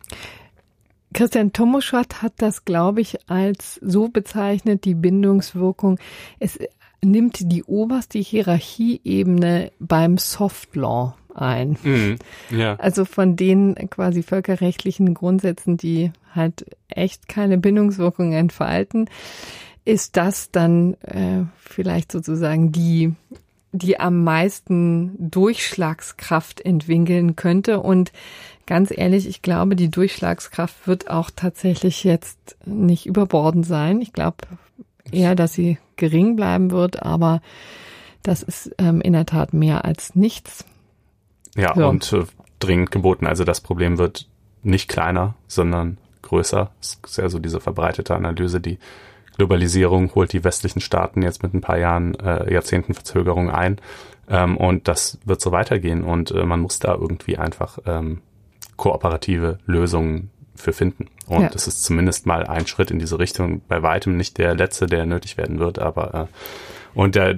Christian Tomoschat hat das, glaube ich, als so bezeichnet, die Bindungswirkung. Es nimmt die oberste Hierarchieebene beim Soft Law ein. Mhm, ja. Also von den quasi völkerrechtlichen Grundsätzen, die halt echt keine Bindungswirkung entfalten, ist das dann äh, vielleicht sozusagen die die am meisten Durchschlagskraft entwickeln könnte und ganz ehrlich, ich glaube, die Durchschlagskraft wird auch tatsächlich jetzt nicht überbordend sein. Ich glaube eher, dass sie gering bleiben wird, aber das ist ähm, in der Tat mehr als nichts. Ja, so. und äh, dringend geboten. Also das Problem wird nicht kleiner, sondern größer. Das ist ja so diese verbreitete Analyse, die Globalisierung holt die westlichen Staaten jetzt mit ein paar Jahren, äh, Jahrzehnten Verzögerung ein. Ähm, und das wird so weitergehen. Und äh, man muss da irgendwie einfach ähm, kooperative Lösungen für finden. Und ja. das ist zumindest mal ein Schritt in diese Richtung. Bei weitem nicht der letzte, der nötig werden wird, aber äh, und der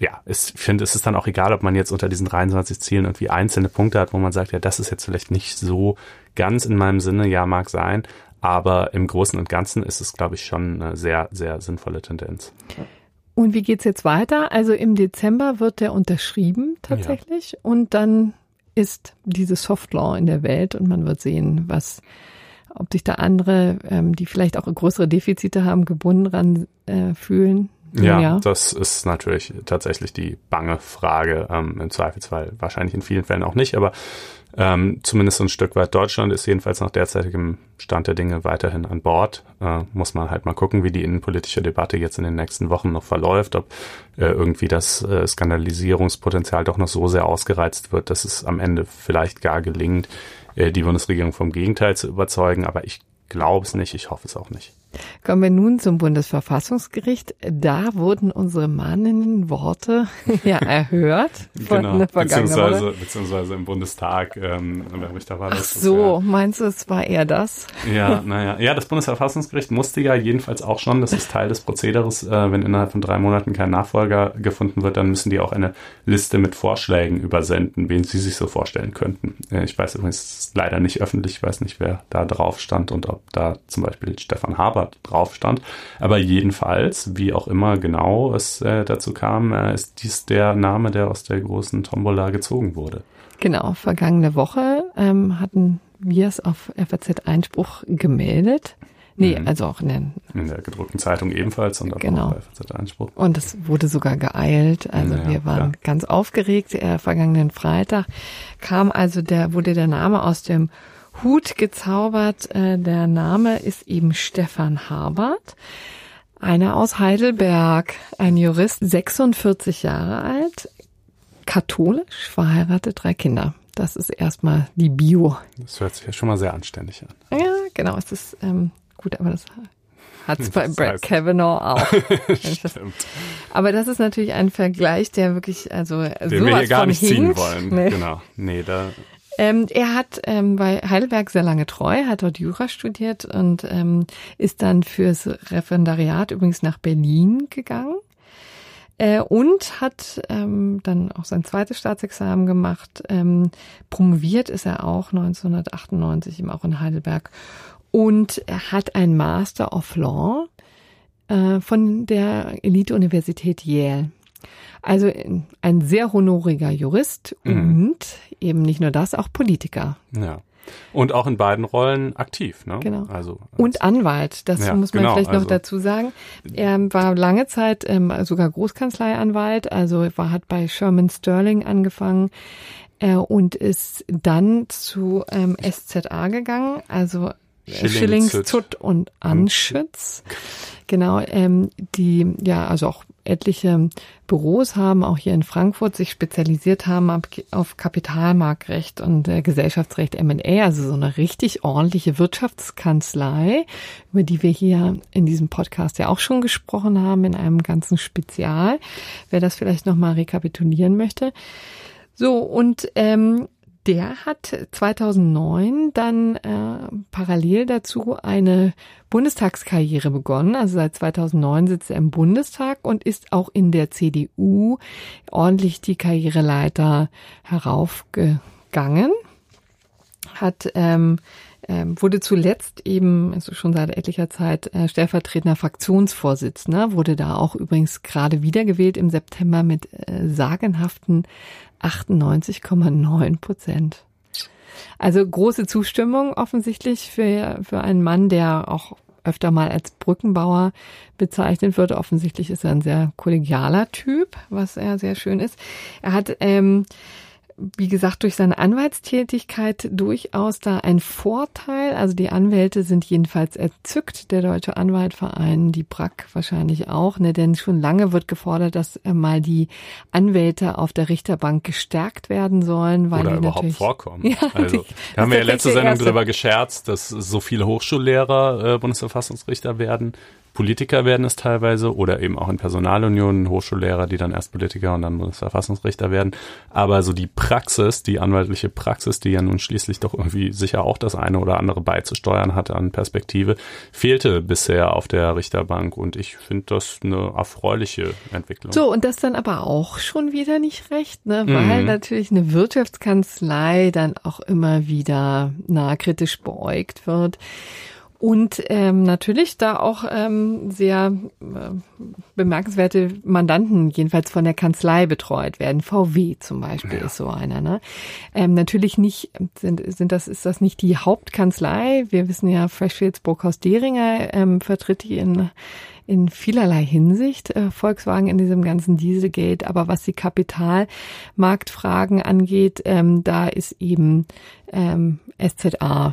ja, ich finde, es ist dann auch egal, ob man jetzt unter diesen 23 Zielen irgendwie einzelne Punkte hat, wo man sagt, ja, das ist jetzt vielleicht nicht so ganz in meinem Sinne, ja, mag sein, aber im Großen und Ganzen ist es, glaube ich, schon eine sehr, sehr sinnvolle Tendenz. Und wie geht's jetzt weiter? Also im Dezember wird der unterschrieben tatsächlich ja. und dann ist diese Soft Law in der Welt und man wird sehen, was ob sich da andere, ähm, die vielleicht auch größere Defizite haben, gebunden dran äh, fühlen. Ja, ja, das ist natürlich tatsächlich die bange Frage. Ähm, Im Zweifelsfall wahrscheinlich in vielen Fällen auch nicht, aber ähm, zumindest ein Stück weit Deutschland ist jedenfalls nach derzeitigem Stand der Dinge weiterhin an Bord. Äh, muss man halt mal gucken, wie die innenpolitische Debatte jetzt in den nächsten Wochen noch verläuft, ob äh, irgendwie das äh, Skandalisierungspotenzial doch noch so sehr ausgereizt wird, dass es am Ende vielleicht gar gelingt, äh, die Bundesregierung vom Gegenteil zu überzeugen. Aber ich glaube es nicht, ich hoffe es auch nicht. Kommen wir nun zum Bundesverfassungsgericht. Da wurden unsere mahnenden Worte ja erhört von genau, der beziehungsweise, Woche. beziehungsweise im Bundestag. Ähm, da war Ach das, so, ja, meinst du, es war eher das? Ja, naja. Ja, das Bundesverfassungsgericht musste ja jedenfalls auch schon, das ist Teil des Prozederes, äh, wenn innerhalb von drei Monaten kein Nachfolger gefunden wird, dann müssen die auch eine Liste mit Vorschlägen übersenden, wen sie sich so vorstellen könnten. Äh, ich weiß übrigens leider nicht öffentlich, ich weiß nicht, wer da drauf stand und ob da zum Beispiel Stefan Haber drauf stand. Aber jedenfalls, wie auch immer genau es äh, dazu kam, äh, ist dies der Name, der aus der großen Tombola gezogen wurde. Genau, vergangene Woche ähm, hatten wir es auf FAZ Einspruch gemeldet. Nee, mhm. also auch in der, in der gedruckten Zeitung ebenfalls und genau. auch FAZ Einspruch. Und es wurde sogar geeilt. Also ja, wir waren klar. ganz aufgeregt. Äh, vergangenen Freitag kam also der, wurde der Name aus dem Hut gezaubert. Äh, der Name ist eben Stefan Habert. Einer aus Heidelberg, ein Jurist, 46 Jahre alt, katholisch, verheiratet, drei Kinder. Das ist erstmal die Bio. Das hört sich ja schon mal sehr anständig an. Ja, genau. Es ist ähm, gut, aber das hat es bei Brad Kavanaugh auch. Stimmt. Aber das ist natürlich ein Vergleich, der wirklich, also Den sowas wir hier gar nicht hinkt. ziehen wollen. Nee. Genau. Nee, da ähm, er hat ähm, bei Heidelberg sehr lange treu, hat dort Jura studiert und ähm, ist dann fürs Referendariat übrigens nach Berlin gegangen. Äh, und hat ähm, dann auch sein zweites Staatsexamen gemacht. Ähm, promoviert ist er auch 1998 eben auch in Heidelberg. Und er hat ein Master of Law äh, von der Elite-Universität Yale. Also ein sehr honoriger Jurist mhm. und eben nicht nur das, auch Politiker. Ja. Und auch in beiden Rollen aktiv, ne? Genau. Also und Anwalt, das ja, muss man genau, vielleicht noch also, dazu sagen. Er war lange Zeit ähm, sogar Großkanzleianwalt, also war hat bei Sherman Sterling angefangen äh, und ist dann zu ähm, SZA gegangen, also Schillings, Zutt und Anschütz. Genau, ähm, die ja also auch etliche Büros haben, auch hier in Frankfurt, sich spezialisiert haben auf Kapitalmarktrecht und äh, Gesellschaftsrecht M&A, also so eine richtig ordentliche Wirtschaftskanzlei, über die wir hier in diesem Podcast ja auch schon gesprochen haben, in einem ganzen Spezial. Wer das vielleicht nochmal rekapitulieren möchte. So, und ähm, der hat 2009 dann äh, parallel dazu eine Bundestagskarriere begonnen. Also seit 2009 sitzt er im Bundestag und ist auch in der CDU ordentlich die Karriereleiter heraufgegangen. Hat ähm, ähm, wurde zuletzt eben, also schon seit etlicher Zeit, äh, stellvertretender Fraktionsvorsitzender, wurde da auch übrigens gerade wiedergewählt im September mit äh, sagenhaften 98,9 Prozent. Also große Zustimmung offensichtlich für, für einen Mann, der auch öfter mal als Brückenbauer bezeichnet wird. Offensichtlich ist er ein sehr kollegialer Typ, was er sehr schön ist. Er hat ähm, wie gesagt, durch seine Anwaltstätigkeit durchaus da ein Vorteil. Also die Anwälte sind jedenfalls erzückt, der Deutsche Anwaltverein, die BRAC wahrscheinlich auch, ne? denn schon lange wird gefordert, dass äh, mal die Anwälte auf der Richterbank gestärkt werden sollen. Weil Oder die überhaupt vorkommen. Ja, also, die, da haben wir ja letzte Sendung drüber gescherzt, dass so viele Hochschullehrer äh, Bundesverfassungsrichter werden Politiker werden es teilweise oder eben auch in Personalunionen Hochschullehrer, die dann erst Politiker und dann Bundesverfassungsrichter werden. Aber so die Praxis, die anwaltliche Praxis, die ja nun schließlich doch irgendwie sicher auch das eine oder andere beizusteuern hatte an Perspektive, fehlte bisher auf der Richterbank und ich finde das eine erfreuliche Entwicklung. So, und das dann aber auch schon wieder nicht recht, ne? weil mhm. natürlich eine Wirtschaftskanzlei dann auch immer wieder na, kritisch beäugt wird. Und ähm, natürlich da auch ähm, sehr äh, bemerkenswerte Mandanten, jedenfalls von der Kanzlei betreut werden. VW zum Beispiel ja. ist so einer. Ne? Ähm, natürlich nicht sind, sind das ist das nicht die Hauptkanzlei. Wir wissen ja, Freshfields Burghaus Deringer ähm, vertritt die in in vielerlei Hinsicht äh, Volkswagen in diesem ganzen Dieselgate. Aber was die Kapitalmarktfragen angeht, ähm, da ist eben ähm, SZA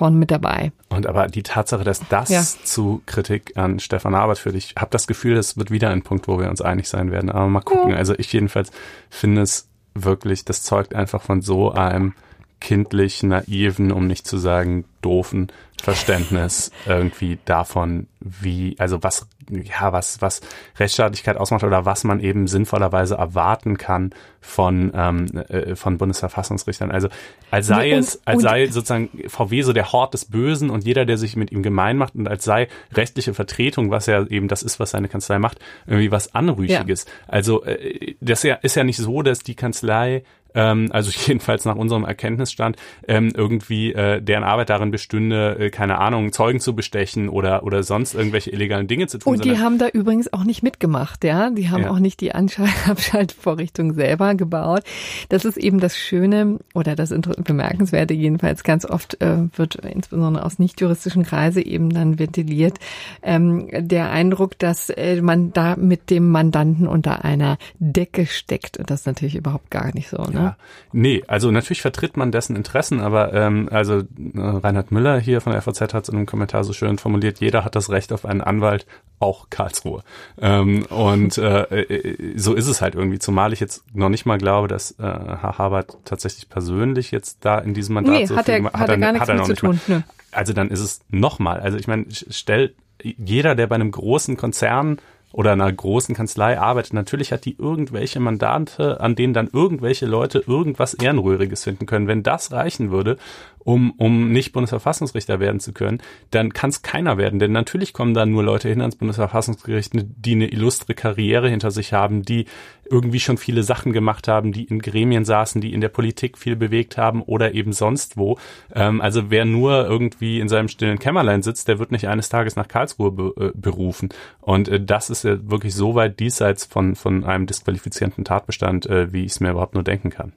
vorne mit dabei. Und aber die Tatsache, dass das ja. zu Kritik an Stefan Arbeit führt, ich habe das Gefühl, das wird wieder ein Punkt, wo wir uns einig sein werden. Aber mal gucken. Ja. Also ich jedenfalls finde es wirklich, das zeugt einfach von so einem kindlich naiven, um nicht zu sagen doofen Verständnis irgendwie davon, wie, also was, ja, was, was Rechtsstaatlichkeit ausmacht oder was man eben sinnvollerweise erwarten kann von, ähm, äh, von Bundesverfassungsrichtern. Also als sei und, es, als sei sozusagen VW so der Hort des Bösen und jeder, der sich mit ihm gemein macht und als sei rechtliche Vertretung, was ja eben das ist, was seine Kanzlei macht, irgendwie was Anrüchiges. Ja. Also äh, das ist ja nicht so, dass die Kanzlei ähm, also jedenfalls nach unserem Erkenntnisstand, ähm, irgendwie äh, deren Arbeit darin bestünde, äh, keine Ahnung, Zeugen zu bestechen oder oder sonst irgendwelche illegalen Dinge zu tun. Und die haben da übrigens auch nicht mitgemacht, ja. Die haben ja. auch nicht die Abschaltvorrichtung selber gebaut. Das ist eben das Schöne oder das Bemerkenswerte jedenfalls. Ganz oft äh, wird insbesondere aus nicht-juristischen Kreise eben dann ventiliert ähm, der Eindruck, dass äh, man da mit dem Mandanten unter einer Decke steckt. Und das ist natürlich überhaupt gar nicht so. Ne? Ja. Nee, also natürlich vertritt man dessen Interessen, aber ähm, also äh, Reinhard Müller hier von der FAZ hat es in einem Kommentar so schön formuliert, jeder hat das Recht auf einen Anwalt, auch Karlsruhe. Ähm, und äh, äh, so ist es halt irgendwie, zumal ich jetzt noch nicht mal glaube, dass äh, Herr Habert tatsächlich persönlich jetzt da in diesem Mandat nee, so hat viel er, hat, hat er, gar nichts hat er noch mit zu tun. Mal. Also dann ist es nochmal, also ich meine, stell jeder, der bei einem großen Konzern oder einer großen Kanzlei arbeitet, natürlich hat die irgendwelche Mandate, an denen dann irgendwelche Leute irgendwas Ehrenrühriges finden können. Wenn das reichen würde, um, um nicht Bundesverfassungsrichter werden zu können, dann kann es keiner werden. Denn natürlich kommen da nur Leute hin ans Bundesverfassungsgericht, die eine illustre Karriere hinter sich haben, die irgendwie schon viele Sachen gemacht haben, die in Gremien saßen, die in der Politik viel bewegt haben oder eben sonst wo. Ähm, also wer nur irgendwie in seinem stillen Kämmerlein sitzt, der wird nicht eines Tages nach Karlsruhe be äh, berufen. Und äh, das ist ja wirklich so weit diesseits von, von einem disqualifizierenden Tatbestand, äh, wie ich es mir überhaupt nur denken kann.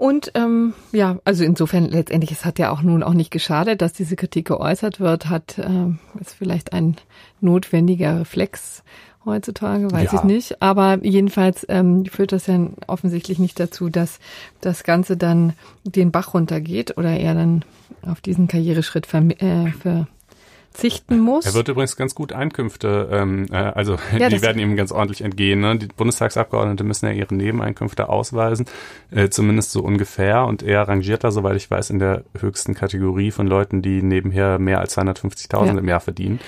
Und ähm, ja, also insofern letztendlich, es hat ja auch nun auch nicht geschadet, dass diese Kritik geäußert wird, hat äh, ist vielleicht ein notwendiger Reflex heutzutage, weiß ja. ich nicht. Aber jedenfalls ähm, führt das ja offensichtlich nicht dazu, dass das Ganze dann den Bach runtergeht oder er dann auf diesen Karriereschritt ver, äh, ver verzichten muss. Er wird übrigens ganz gut Einkünfte, ähm, äh, also ja, die werden ihm ganz ordentlich entgehen. Ne? Die Bundestagsabgeordnete müssen ja ihre Nebeneinkünfte ausweisen, äh, zumindest so ungefähr. Und er rangiert da, soweit ich weiß, in der höchsten Kategorie von Leuten, die nebenher mehr als 250.000 ja. im Jahr verdienen.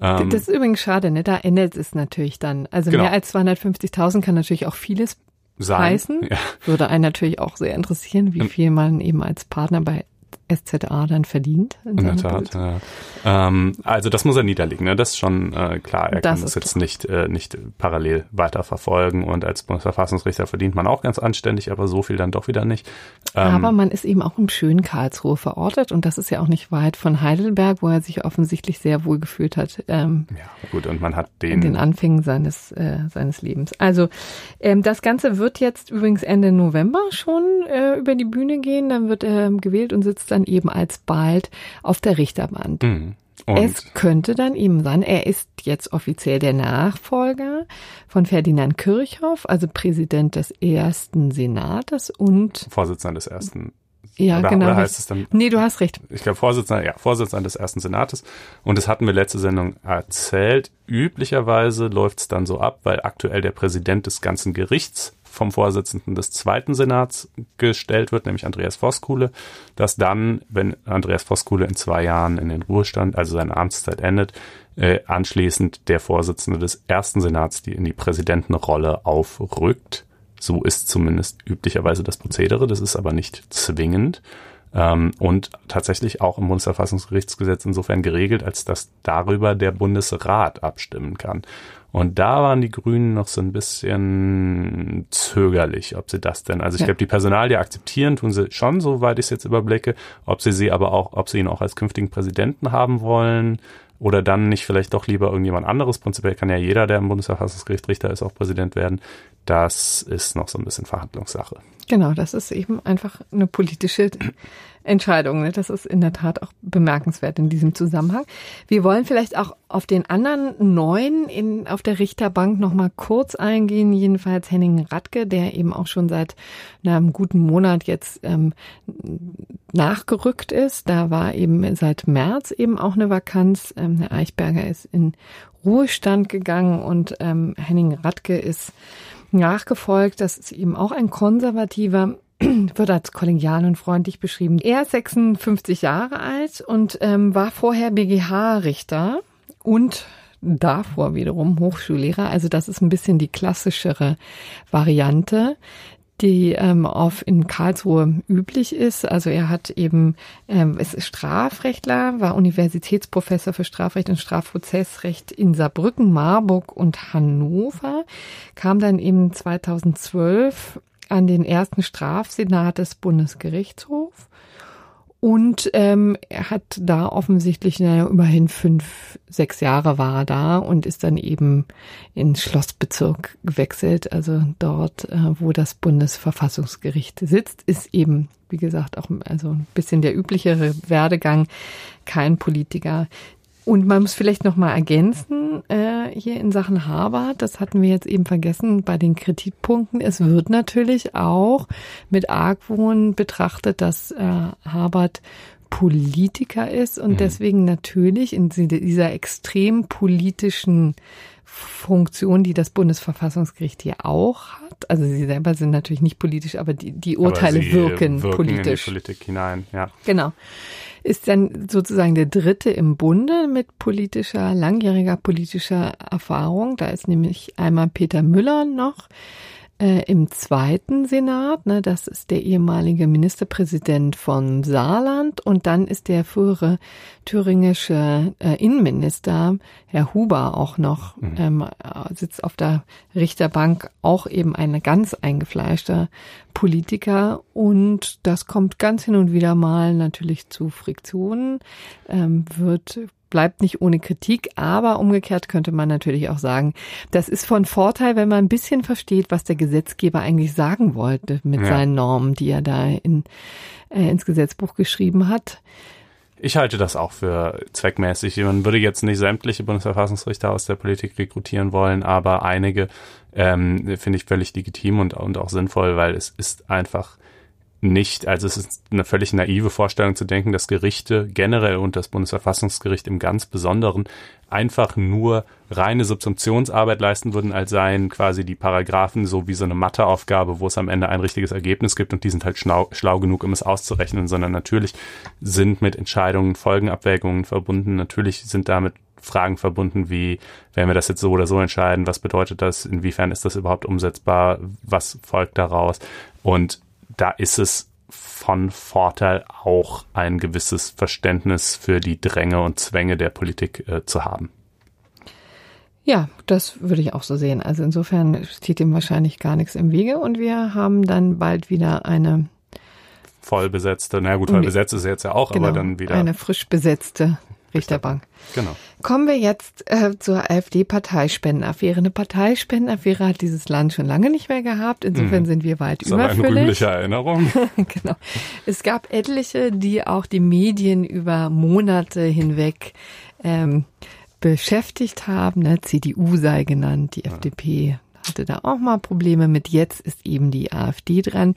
Ähm, das ist übrigens schade, ne? Da endet es natürlich dann. Also genau. mehr als 250.000 kann natürlich auch vieles sein. heißen. Ja. Würde einen natürlich auch sehr interessieren, wie viel man eben als Partner bei SZA dann verdient. In, in der Tat, ja. ähm, also das muss er niederlegen, ne? das ist schon äh, klar. Er das kann das jetzt klar. nicht, äh, nicht parallel weiterverfolgen und als Bundesverfassungsrichter verdient man auch ganz anständig, aber so viel dann doch wieder nicht. Ähm, aber man ist eben auch im schönen Karlsruhe verortet und das ist ja auch nicht weit von Heidelberg, wo er sich offensichtlich sehr wohl gefühlt hat. Ähm, ja, gut, und man hat den... In den Anfängen seines, äh, seines Lebens. Also ähm, das Ganze wird jetzt übrigens Ende November schon äh, über die Bühne gehen, dann wird er gewählt und sitzt dann eben alsbald auf der Richterbank. Mhm. es könnte dann eben sein, er ist jetzt offiziell der Nachfolger von Ferdinand Kirchhoff, also Präsident des ersten Senates und Vorsitzender des ersten ja, oder, genau. Oder heißt es dann? Nee, du hast recht. Ich glaube, Vorsitzender, ja, Vorsitzender des ersten Senates. Und das hatten wir letzte Sendung erzählt. Üblicherweise läuft es dann so ab, weil aktuell der Präsident des ganzen Gerichts vom Vorsitzenden des zweiten Senats gestellt wird, nämlich Andreas Voskuhle, dass dann, wenn Andreas Voskuhle in zwei Jahren in den Ruhestand, also seine Amtszeit endet, äh, anschließend der Vorsitzende des ersten Senats, die in die Präsidentenrolle aufrückt. So ist zumindest üblicherweise das Prozedere, das ist aber nicht zwingend ähm, und tatsächlich auch im Bundesverfassungsgerichtsgesetz insofern geregelt, als dass darüber der Bundesrat abstimmen kann. Und da waren die Grünen noch so ein bisschen zögerlich, ob sie das denn, also ich ja. glaube, die Personalie akzeptieren tun sie schon, soweit ich es jetzt überblicke, ob sie sie aber auch, ob sie ihn auch als künftigen Präsidenten haben wollen oder dann nicht vielleicht doch lieber irgendjemand anderes. Prinzipiell kann ja jeder, der im Bundesverfassungsgericht Richter ist, auch Präsident werden. Das ist noch so ein bisschen Verhandlungssache. Genau, das ist eben einfach eine politische Entscheidung. Ne? Das ist in der Tat auch bemerkenswert in diesem Zusammenhang. Wir wollen vielleicht auch auf den anderen neuen in, auf der Richterbank nochmal kurz eingehen. Jedenfalls Henning Radke, der eben auch schon seit einem guten Monat jetzt ähm, nachgerückt ist. Da war eben seit März eben auch eine Vakanz. Ähm, Herr Eichberger ist in Ruhestand gegangen und ähm, Henning Radke ist nachgefolgt. Das ist eben auch ein konservativer wird als kollegial und freundlich beschrieben. Er ist 56 Jahre alt und ähm, war vorher BGH-Richter und davor wiederum Hochschullehrer. Also das ist ein bisschen die klassischere Variante die ähm, auf in Karlsruhe üblich ist. Also er hat eben ähm, ist Strafrechtler, war Universitätsprofessor für Strafrecht und Strafprozessrecht in Saarbrücken, Marburg und Hannover, kam dann eben 2012 an den ersten Strafsenat des Bundesgerichtshofs und ähm, er hat da offensichtlich, naja, immerhin fünf, sechs Jahre war er da und ist dann eben in Schlossbezirk gewechselt. Also dort, äh, wo das Bundesverfassungsgericht sitzt, ist eben, wie gesagt, auch also ein bisschen der üblichere Werdegang, kein Politiker. Und man muss vielleicht noch mal ergänzen, äh, hier in Sachen Harvard, das hatten wir jetzt eben vergessen bei den Kritikpunkten. Es wird natürlich auch mit Argwohn betrachtet, dass äh, Harvard Politiker ist und mhm. deswegen natürlich in dieser extrem politischen Funktion, die das Bundesverfassungsgericht hier auch hat. Also sie selber sind natürlich nicht politisch, aber die, die Urteile wirken, wirken politisch. In die Politik hinein, ja. Genau ist dann sozusagen der dritte im Bunde mit politischer, langjähriger politischer Erfahrung. Da ist nämlich einmal Peter Müller noch, äh, im zweiten Senat. Ne, das ist der ehemalige Ministerpräsident von Saarland und dann ist der frühere thüringische äh, Innenminister, Herr Huber, auch noch, mhm. ähm, sitzt auf der Richterbank, auch eben ein ganz eingefleischter Politiker und das kommt ganz hin und wieder mal natürlich zu Friktionen, ähm, wird bleibt nicht ohne Kritik, aber umgekehrt könnte man natürlich auch sagen, das ist von Vorteil, wenn man ein bisschen versteht, was der Gesetzgeber eigentlich sagen wollte mit ja. seinen Normen, die er da in, äh, ins Gesetzbuch geschrieben hat. Ich halte das auch für zweckmäßig. Man würde jetzt nicht sämtliche Bundesverfassungsrichter aus der Politik rekrutieren wollen, aber einige ähm, finde ich völlig legitim und, und auch sinnvoll, weil es ist einfach nicht, also es ist eine völlig naive Vorstellung zu denken, dass Gerichte generell und das Bundesverfassungsgericht im ganz Besonderen einfach nur reine Subsumptionsarbeit leisten würden, als seien quasi die Paragraphen so wie so eine Matheaufgabe, wo es am Ende ein richtiges Ergebnis gibt und die sind halt schlau, schlau genug, um es auszurechnen, sondern natürlich sind mit Entscheidungen Folgenabwägungen verbunden. Natürlich sind damit Fragen verbunden wie, wenn wir das jetzt so oder so entscheiden, was bedeutet das, inwiefern ist das überhaupt umsetzbar, was folgt daraus? Und da ist es von Vorteil auch ein gewisses Verständnis für die Dränge und Zwänge der Politik äh, zu haben. Ja, das würde ich auch so sehen. Also insofern steht dem wahrscheinlich gar nichts im Wege und wir haben dann bald wieder eine vollbesetzte, na gut, voll besetzt ist jetzt ja auch, genau, aber dann wieder eine frisch besetzte Richterbank. Genau. Kommen wir jetzt äh, zur AfD-Parteispendenaffäre. Eine Parteispendenaffäre hat dieses Land schon lange nicht mehr gehabt. Insofern mhm. sind wir weit das überfüllig. Das eine rühmliche Erinnerung. genau. Es gab etliche, die auch die Medien über Monate hinweg ähm, beschäftigt haben. Ne? CDU sei genannt, die ja. FDP hatte da auch mal Probleme mit. Jetzt ist eben die AfD dran.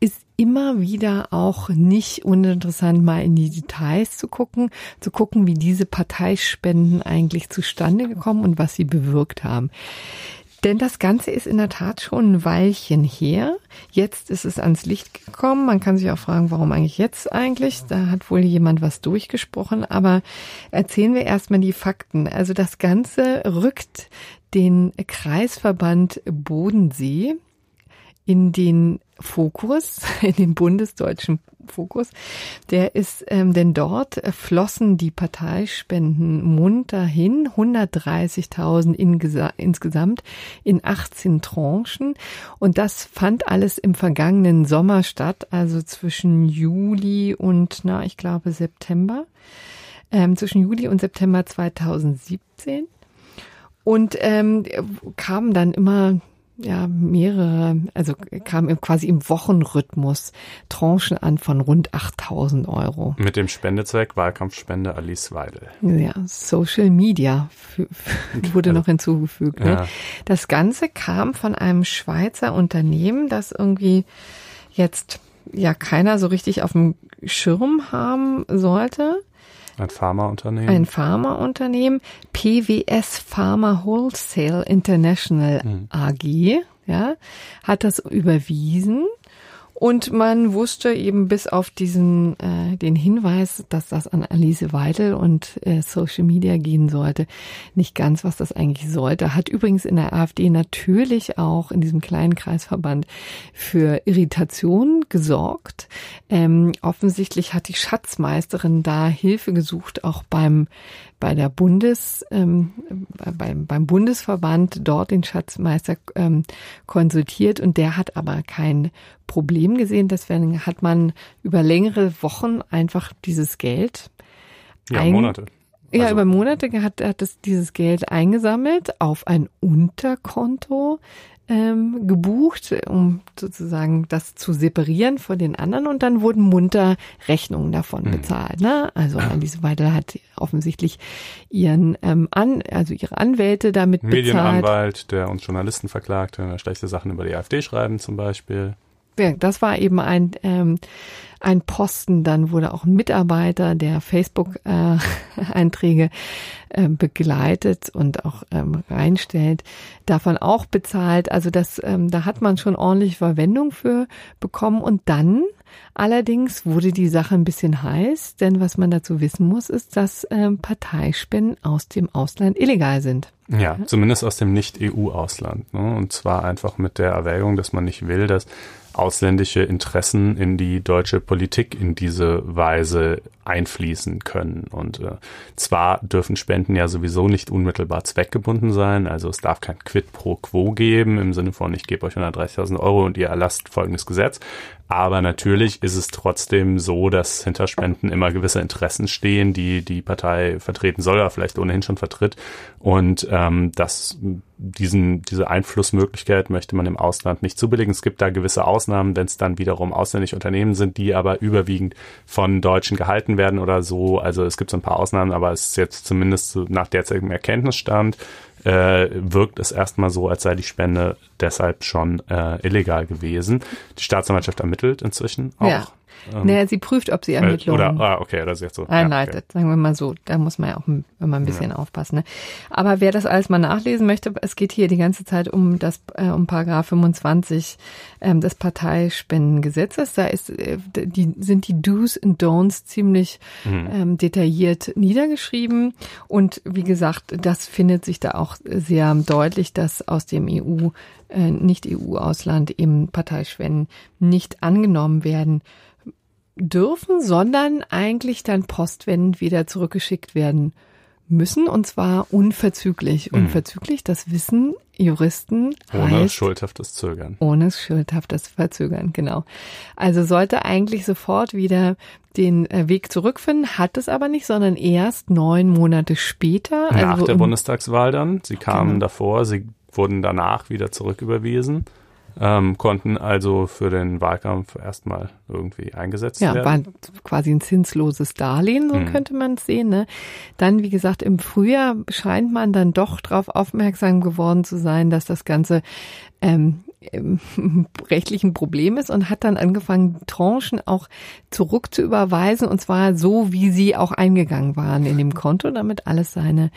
Ist immer wieder auch nicht uninteressant, mal in die Details zu gucken, zu gucken, wie diese Parteispenden eigentlich zustande gekommen und was sie bewirkt haben. Denn das Ganze ist in der Tat schon ein Weilchen her. Jetzt ist es ans Licht gekommen. Man kann sich auch fragen, warum eigentlich jetzt eigentlich? Da hat wohl jemand was durchgesprochen. Aber erzählen wir erstmal die Fakten. Also das Ganze rückt den Kreisverband Bodensee in den Fokus, in den bundesdeutschen Fokus. Der ist, ähm, denn dort flossen die Parteispenden munter hin, 130.000 in, insgesamt in 18 Tranchen. Und das fand alles im vergangenen Sommer statt, also zwischen Juli und, na, ich glaube September, ähm, zwischen Juli und September 2017. Und ähm, kamen dann immer ja, mehrere, also kam quasi im Wochenrhythmus Tranchen an von rund 8000 Euro. Mit dem Spendezweck Wahlkampfspende Alice Weidel. Ja, Social Media wurde noch hinzugefügt. Ne? Ja. Das Ganze kam von einem Schweizer Unternehmen, das irgendwie jetzt ja keiner so richtig auf dem Schirm haben sollte. Ein Pharmaunternehmen. Ein Pharmaunternehmen, PWS Pharma Wholesale International mhm. AG, ja, hat das überwiesen und man wusste eben bis auf diesen äh, den Hinweis, dass das an Alice Weidel und äh, Social Media gehen sollte, nicht ganz, was das eigentlich sollte. Hat übrigens in der AfD natürlich auch in diesem kleinen Kreisverband für Irritation gesorgt. Ähm, offensichtlich hat die Schatzmeisterin da Hilfe gesucht, auch beim bei der Bundes, ähm, beim, beim Bundesverband dort den Schatzmeister ähm, konsultiert und der hat aber kein Problem gesehen. Deswegen hat man über längere Wochen einfach dieses Geld. Ja, Monate. Ja, also. über Monate hat, hat es dieses Geld eingesammelt auf ein Unterkonto ähm, gebucht, um sozusagen das zu separieren von den anderen und dann wurden munter Rechnungen davon mhm. bezahlt. Ne? Also Alice Weidel hat offensichtlich ihren ähm, an, also ihre Anwälte damit bezahlt. Medienanwalt, der uns Journalisten verklagt, wenn wir schlechte Sachen über die AfD schreiben zum Beispiel. Das war eben ein ähm, ein Posten. Dann wurde auch ein Mitarbeiter, der Facebook-Einträge äh, äh, begleitet und auch ähm, reinstellt, davon auch bezahlt. Also das, ähm, da hat man schon ordentlich Verwendung für bekommen. Und dann allerdings wurde die Sache ein bisschen heiß, denn was man dazu wissen muss, ist, dass ähm, Parteispenden aus dem Ausland illegal sind. Ja, zumindest aus dem Nicht-EU-Ausland. Ne? Und zwar einfach mit der Erwägung, dass man nicht will, dass ausländische Interessen in die deutsche Politik in diese Weise einfließen können. Und äh, zwar dürfen Spenden ja sowieso nicht unmittelbar zweckgebunden sein, also es darf kein Quid pro Quo geben im Sinne von ich gebe euch 130.000 Euro und ihr erlasst folgendes Gesetz. Aber natürlich ist es trotzdem so, dass hinter Spenden immer gewisse Interessen stehen, die die Partei vertreten soll oder vielleicht ohnehin schon vertritt. Und ähm, das, diesen, diese Einflussmöglichkeit möchte man im Ausland nicht zubilligen. Es gibt da gewisse Ausnahmen, wenn es dann wiederum ausländische Unternehmen sind, die aber überwiegend von Deutschen gehalten werden oder so. Also es gibt so ein paar Ausnahmen, aber es ist jetzt zumindest nach derzeitigem Erkenntnisstand äh, wirkt es erstmal so, als sei die Spende deshalb schon äh, illegal gewesen. Die Staatsanwaltschaft ermittelt inzwischen auch. Ja. Ähm, naja, sie prüft, ob sie Ermittlungen oder, ah, okay, das ist jetzt so. einleitet, ja, okay. sagen wir mal so. Da muss man ja auch immer ein bisschen ja. aufpassen. Ne? Aber wer das alles mal nachlesen möchte, es geht hier die ganze Zeit um das äh, um Paragraph 25 ähm, des Parteispendengesetzes. Da ist äh, die sind die Do's und Don'ts ziemlich mhm. ähm, detailliert niedergeschrieben und wie gesagt, das findet sich da auch sehr deutlich, dass aus dem EU äh, nicht EU-Ausland eben Parteispenden nicht angenommen werden dürfen, sondern eigentlich dann postwendend wieder zurückgeschickt werden müssen und zwar unverzüglich. Mhm. Unverzüglich, das wissen Juristen. Ohne heißt, schuldhaftes Zögern. Ohne schuldhaftes Verzögern, genau. Also sollte eigentlich sofort wieder den äh, Weg zurückfinden, hat es aber nicht, sondern erst neun Monate später. Nach also der Bundestagswahl dann. Sie kamen genau. davor, sie wurden danach wieder zurücküberwiesen ähm, konnten also für den Wahlkampf erstmal irgendwie eingesetzt ja, werden. Ja, war quasi ein zinsloses Darlehen, so mhm. könnte man es sehen. Ne? Dann, wie gesagt, im Frühjahr scheint man dann doch darauf aufmerksam geworden zu sein, dass das Ganze ähm, rechtlichen Problem ist und hat dann angefangen, Tranchen auch zurück zu überweisen und zwar so, wie sie auch eingegangen waren in dem Konto, damit alles seine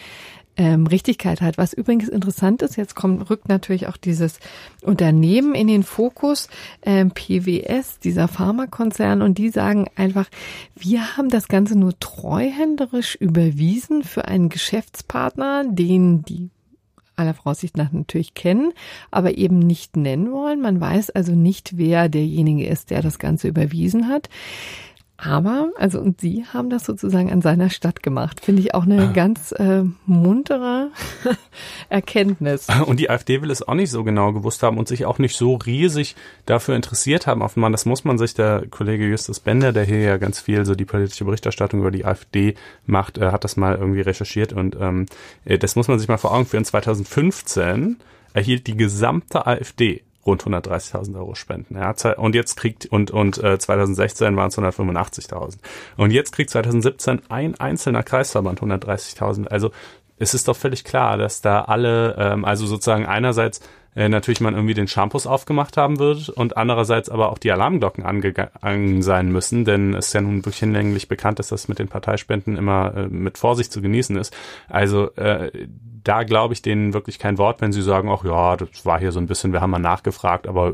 ähm, Richtigkeit hat. Was übrigens interessant ist, jetzt kommt, rückt natürlich auch dieses Unternehmen in den Fokus, ähm, PWS, dieser Pharmakonzern, und die sagen einfach, wir haben das Ganze nur treuhänderisch überwiesen für einen Geschäftspartner, den die aller Voraussicht nach natürlich kennen, aber eben nicht nennen wollen. Man weiß also nicht, wer derjenige ist, der das Ganze überwiesen hat. Aber, also, und Sie haben das sozusagen an seiner Stadt gemacht. Finde ich auch eine ah. ganz äh, muntere Erkenntnis. Und die AfD will es auch nicht so genau gewusst haben und sich auch nicht so riesig dafür interessiert haben. Offenbar, das muss man sich, der Kollege Justus Bender, der hier ja ganz viel so die politische Berichterstattung über die AfD macht, äh, hat das mal irgendwie recherchiert und ähm, äh, das muss man sich mal vor Augen führen. 2015 erhielt die gesamte AfD rund 130.000 Euro Spenden. Er hat und jetzt kriegt und und äh, 2016 waren es 185.000 und jetzt kriegt 2017 ein einzelner Kreisverband 130.000. Also es ist doch völlig klar, dass da alle, ähm, also sozusagen einerseits äh, natürlich man irgendwie den Shampoos aufgemacht haben wird und andererseits aber auch die Alarmglocken angegangen sein müssen, denn es ist ja nun wirklich hinlänglich bekannt, dass das mit den Parteispenden immer äh, mit Vorsicht zu genießen ist. Also äh, da glaube ich denen wirklich kein Wort, wenn sie sagen, ach ja, das war hier so ein bisschen, wir haben mal nachgefragt, aber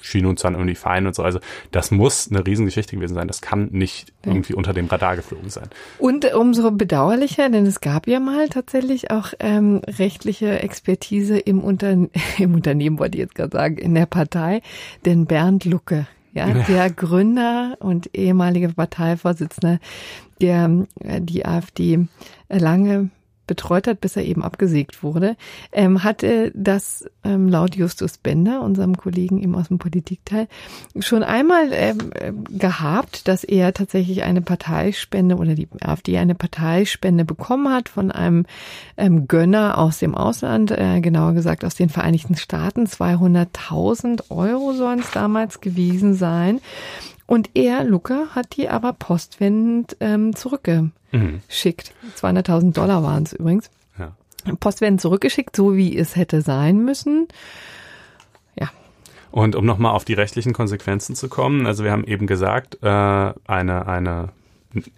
schien uns dann irgendwie fein und so. Also das muss eine Riesengeschichte gewesen sein. Das kann nicht ja. irgendwie unter dem Radar geflogen sein. Und umso bedauerlicher, denn es gab ja mal tatsächlich auch ähm, rechtliche Expertise im, Unter im Unternehmen, wollte ich jetzt gerade sagen, in der Partei. Denn Bernd Lucke, ja, ja. der Gründer und ehemalige Parteivorsitzende, der äh, die AfD lange betreut hat, bis er eben abgesägt wurde, ähm, hatte das ähm, laut Justus Bender, unserem Kollegen eben aus dem Politikteil, schon einmal ähm, gehabt, dass er tatsächlich eine Parteispende oder die AfD eine Parteispende bekommen hat von einem ähm, Gönner aus dem Ausland, äh, genauer gesagt aus den Vereinigten Staaten. 200.000 Euro sollen es damals gewesen sein. Und er, Luca, hat die aber postwendend ähm, zurückgeschickt. Mhm. 200.000 Dollar waren es übrigens. Ja. Postwendend zurückgeschickt, so wie es hätte sein müssen. Ja. Und um nochmal auf die rechtlichen Konsequenzen zu kommen, also wir haben eben gesagt, äh, eine, eine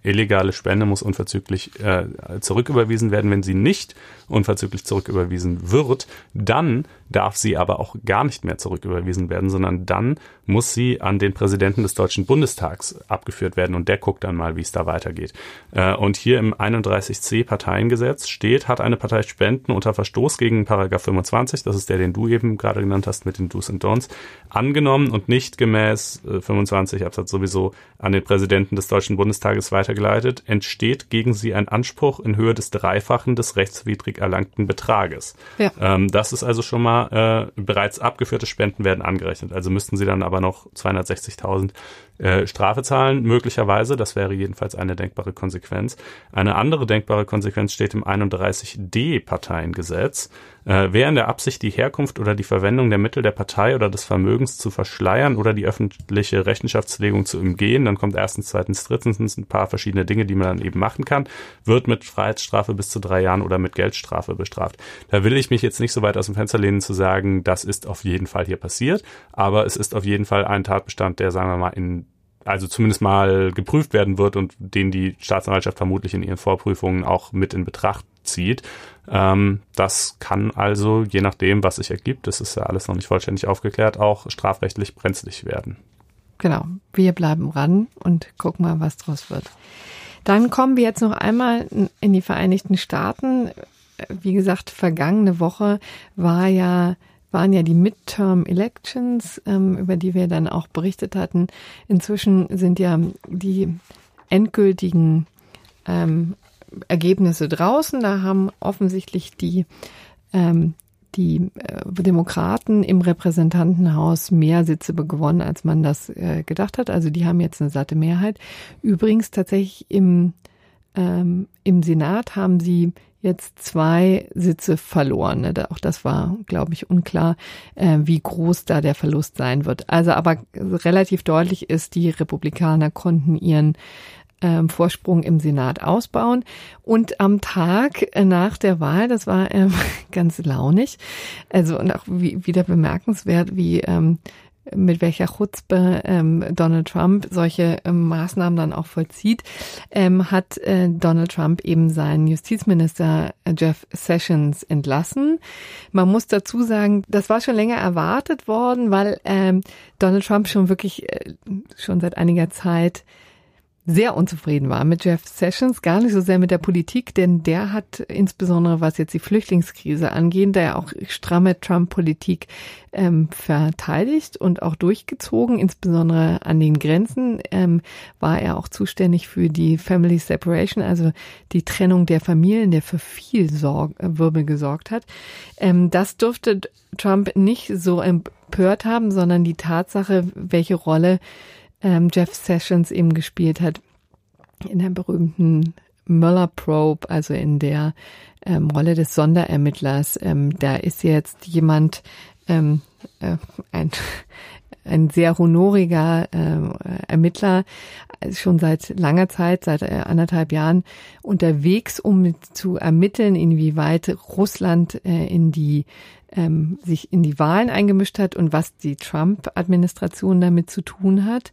illegale Spende muss unverzüglich äh, zurücküberwiesen werden. Wenn sie nicht unverzüglich zurücküberwiesen wird, dann darf sie aber auch gar nicht mehr zurücküberwiesen werden, sondern dann muss sie an den Präsidenten des Deutschen Bundestags abgeführt werden und der guckt dann mal, wie es da weitergeht. Äh, und hier im 31c Parteiengesetz steht, hat eine Partei Spenden unter Verstoß gegen Paragraph 25, das ist der, den du eben gerade genannt hast mit den Do's und Don'ts, angenommen und nicht gemäß 25 äh, Absatz sowieso an den Präsidenten des Deutschen Bundestages weitergeleitet, entsteht gegen sie ein Anspruch in Höhe des Dreifachen des rechtswidrig erlangten Betrages. Ja. Ähm, das ist also schon mal äh, bereits abgeführte Spenden werden angerechnet. Also müssten sie dann aber noch 260.000 äh, Strafe zahlen, möglicherweise. Das wäre jedenfalls eine denkbare Konsequenz. Eine andere denkbare Konsequenz steht im 31d Parteiengesetz. Äh, wer in der Absicht, die Herkunft oder die Verwendung der Mittel der Partei oder des Vermögens zu verschleiern oder die öffentliche Rechenschaftslegung zu umgehen, dann kommt erstens, zweitens, drittens ein paar verschiedene Dinge, die man dann eben machen kann, wird mit Freiheitsstrafe bis zu drei Jahren oder mit Geldstrafe bestraft. Da will ich mich jetzt nicht so weit aus dem Fenster lehnen zu sagen, das ist auf jeden Fall hier passiert, aber es ist auf jeden Fall ein Tatbestand, der, sagen wir mal, in also zumindest mal geprüft werden wird und den die Staatsanwaltschaft vermutlich in ihren Vorprüfungen auch mit in Betracht zieht. Ähm, das kann also, je nachdem, was sich ergibt, das ist ja alles noch nicht vollständig aufgeklärt, auch strafrechtlich brenzlig werden. Genau, wir bleiben ran und gucken mal, was draus wird. Dann kommen wir jetzt noch einmal in die Vereinigten Staaten. Wie gesagt, vergangene Woche war ja waren ja die Midterm Elections, ähm, über die wir dann auch berichtet hatten. Inzwischen sind ja die endgültigen ähm, Ergebnisse draußen. Da haben offensichtlich die ähm, die äh, Demokraten im Repräsentantenhaus mehr Sitze gewonnen, als man das äh, gedacht hat. Also die haben jetzt eine satte Mehrheit. Übrigens tatsächlich im, ähm, im Senat haben sie jetzt zwei Sitze verloren. Ne? Auch das war, glaube ich, unklar, äh, wie groß da der Verlust sein wird. Also aber relativ deutlich ist, die Republikaner konnten ihren ähm, Vorsprung im Senat ausbauen. Und am Tag nach der Wahl, das war ähm, ganz launig, also und auch wie, wieder bemerkenswert, wie ähm, mit welcher Chutzpe ähm, Donald Trump solche ähm, Maßnahmen dann auch vollzieht, ähm, hat äh, Donald Trump eben seinen Justizminister äh, Jeff Sessions entlassen. Man muss dazu sagen, das war schon länger erwartet worden, weil ähm, Donald Trump schon wirklich äh, schon seit einiger Zeit sehr unzufrieden war mit Jeff Sessions, gar nicht so sehr mit der Politik, denn der hat insbesondere was jetzt die Flüchtlingskrise angeht, der auch stramme Trump-Politik ähm, verteidigt und auch durchgezogen, insbesondere an den Grenzen ähm, war er auch zuständig für die Family Separation, also die Trennung der Familien, der für viel Sorg Wirbel gesorgt hat. Ähm, das dürfte Trump nicht so empört haben, sondern die Tatsache, welche Rolle ähm, Jeff Sessions eben gespielt hat in der berühmten Mueller Probe, also in der ähm, Rolle des Sonderermittlers. Ähm, da ist jetzt jemand, ähm, äh, ein, ein sehr honoriger äh, Ermittler, schon seit langer Zeit, seit äh, anderthalb Jahren unterwegs, um zu ermitteln, inwieweit Russland äh, in die ähm, sich in die Wahlen eingemischt hat und was die Trump-Administration damit zu tun hat.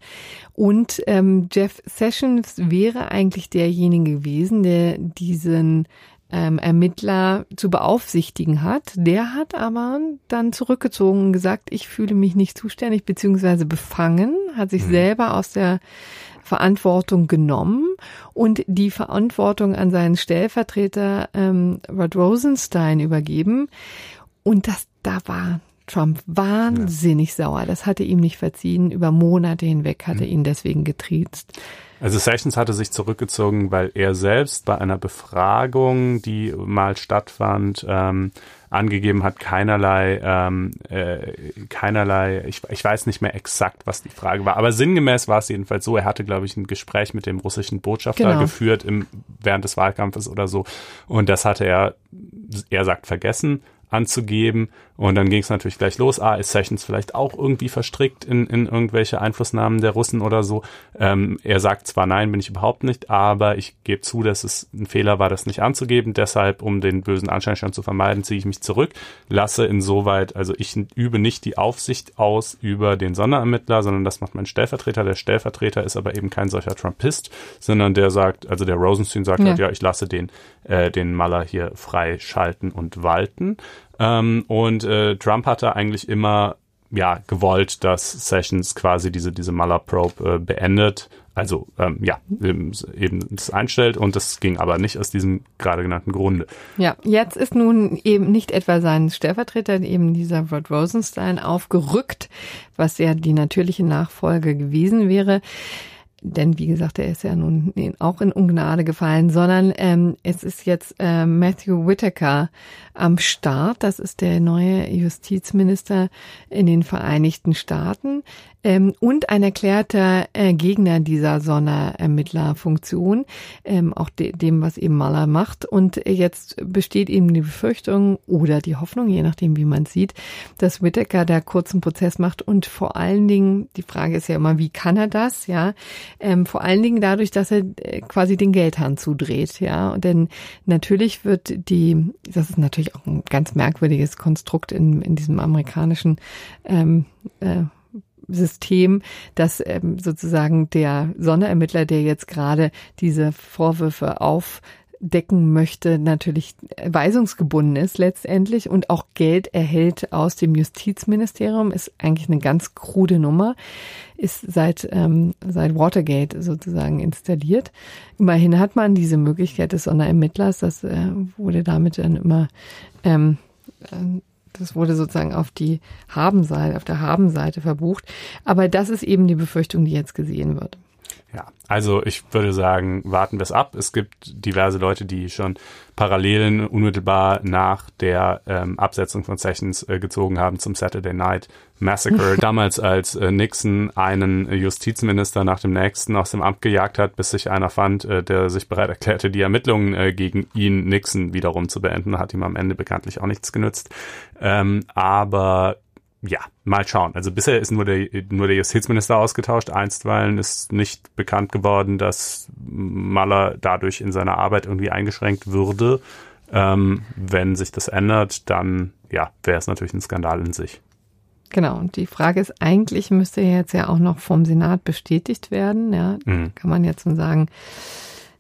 Und ähm, Jeff Sessions wäre eigentlich derjenige gewesen, der diesen ähm, Ermittler zu beaufsichtigen hat. Der hat aber dann zurückgezogen und gesagt, ich fühle mich nicht zuständig beziehungsweise befangen, hat sich mhm. selber aus der Verantwortung genommen und die Verantwortung an seinen Stellvertreter ähm, Rod Rosenstein übergeben. Und das, da war Trump wahnsinnig ja. sauer. Das hatte ihm nicht verziehen. Über Monate hinweg hatte mhm. ihn deswegen getriezt. Also Sessions hatte sich zurückgezogen, weil er selbst bei einer Befragung, die mal stattfand, ähm, angegeben hat, keinerlei, ähm, äh, keinerlei, ich, ich weiß nicht mehr exakt, was die Frage war, aber sinngemäß war es jedenfalls so, er hatte, glaube ich, ein Gespräch mit dem russischen Botschafter genau. geführt im, während des Wahlkampfes oder so und das hatte er, er sagt, vergessen anzugeben. Und dann ging es natürlich gleich los. Ah, ist Sessions vielleicht auch irgendwie verstrickt in, in irgendwelche Einflussnahmen der Russen oder so? Ähm, er sagt zwar nein, bin ich überhaupt nicht, aber ich gebe zu, dass es ein Fehler war, das nicht anzugeben. Deshalb, um den bösen Anschein schon zu vermeiden, ziehe ich mich zurück, lasse insoweit, also ich übe nicht die Aufsicht aus über den Sonderermittler, sondern das macht mein Stellvertreter. Der Stellvertreter ist aber eben kein solcher Trumpist, sondern der sagt, also der Rosenstein sagt ja, halt, ja ich lasse den, äh, den Maler hier frei schalten und walten. Ähm, und äh, Trump hatte eigentlich immer ja gewollt, dass Sessions quasi diese diese Mueller Probe äh, beendet, also ähm, ja eben, eben das einstellt. Und das ging aber nicht aus diesem gerade genannten Grunde. Ja, jetzt ist nun eben nicht etwa sein Stellvertreter eben dieser Rod Rosenstein aufgerückt, was ja die natürliche Nachfolge gewesen wäre denn wie gesagt, er ist ja nun auch in Ungnade gefallen, sondern ähm, es ist jetzt äh, Matthew Whitaker am Start. Das ist der neue Justizminister in den Vereinigten Staaten ähm, und ein erklärter äh, Gegner dieser Sonderermittlerfunktion, ähm, auch de dem, was eben Maler macht. Und jetzt besteht eben die Befürchtung oder die Hoffnung, je nachdem, wie man sieht, dass Whittaker da kurzen Prozess macht. Und vor allen Dingen, die Frage ist ja immer, wie kann er das, ja, ähm, vor allen Dingen dadurch, dass er äh, quasi den Geldhahn zudreht, ja, denn natürlich wird die, das ist natürlich auch ein ganz merkwürdiges Konstrukt in, in diesem amerikanischen ähm, äh, System, dass ähm, sozusagen der Sonderermittler, der jetzt gerade diese Vorwürfe aufdecken möchte, natürlich weisungsgebunden ist letztendlich und auch Geld erhält aus dem Justizministerium, ist eigentlich eine ganz krude Nummer, ist seit, ähm, seit Watergate sozusagen installiert. Immerhin hat man diese Möglichkeit des Sonderermittlers, das äh, wurde damit dann immer ähm, äh, das wurde sozusagen auf die Habenseite, auf der Habenseite verbucht. Aber das ist eben die Befürchtung, die jetzt gesehen wird. Ja, also ich würde sagen, warten wir es ab. Es gibt diverse Leute, die schon Parallelen unmittelbar nach der ähm, Absetzung von Sessions äh, gezogen haben zum Saturday Night Massacre. Damals, als äh, Nixon einen Justizminister nach dem nächsten aus dem Amt gejagt hat, bis sich einer fand, äh, der sich bereit erklärte, die Ermittlungen äh, gegen ihn, Nixon, wiederum zu beenden. Hat ihm am Ende bekanntlich auch nichts genützt. Ähm, aber ja, mal schauen. Also bisher ist nur der, nur der Justizminister ausgetauscht. Einstweilen ist nicht bekannt geworden, dass Maller dadurch in seiner Arbeit irgendwie eingeschränkt würde. Ähm, wenn sich das ändert, dann ja, wäre es natürlich ein Skandal in sich. Genau, und die Frage ist, eigentlich müsste er jetzt ja auch noch vom Senat bestätigt werden. Ja, mhm. kann man jetzt so sagen,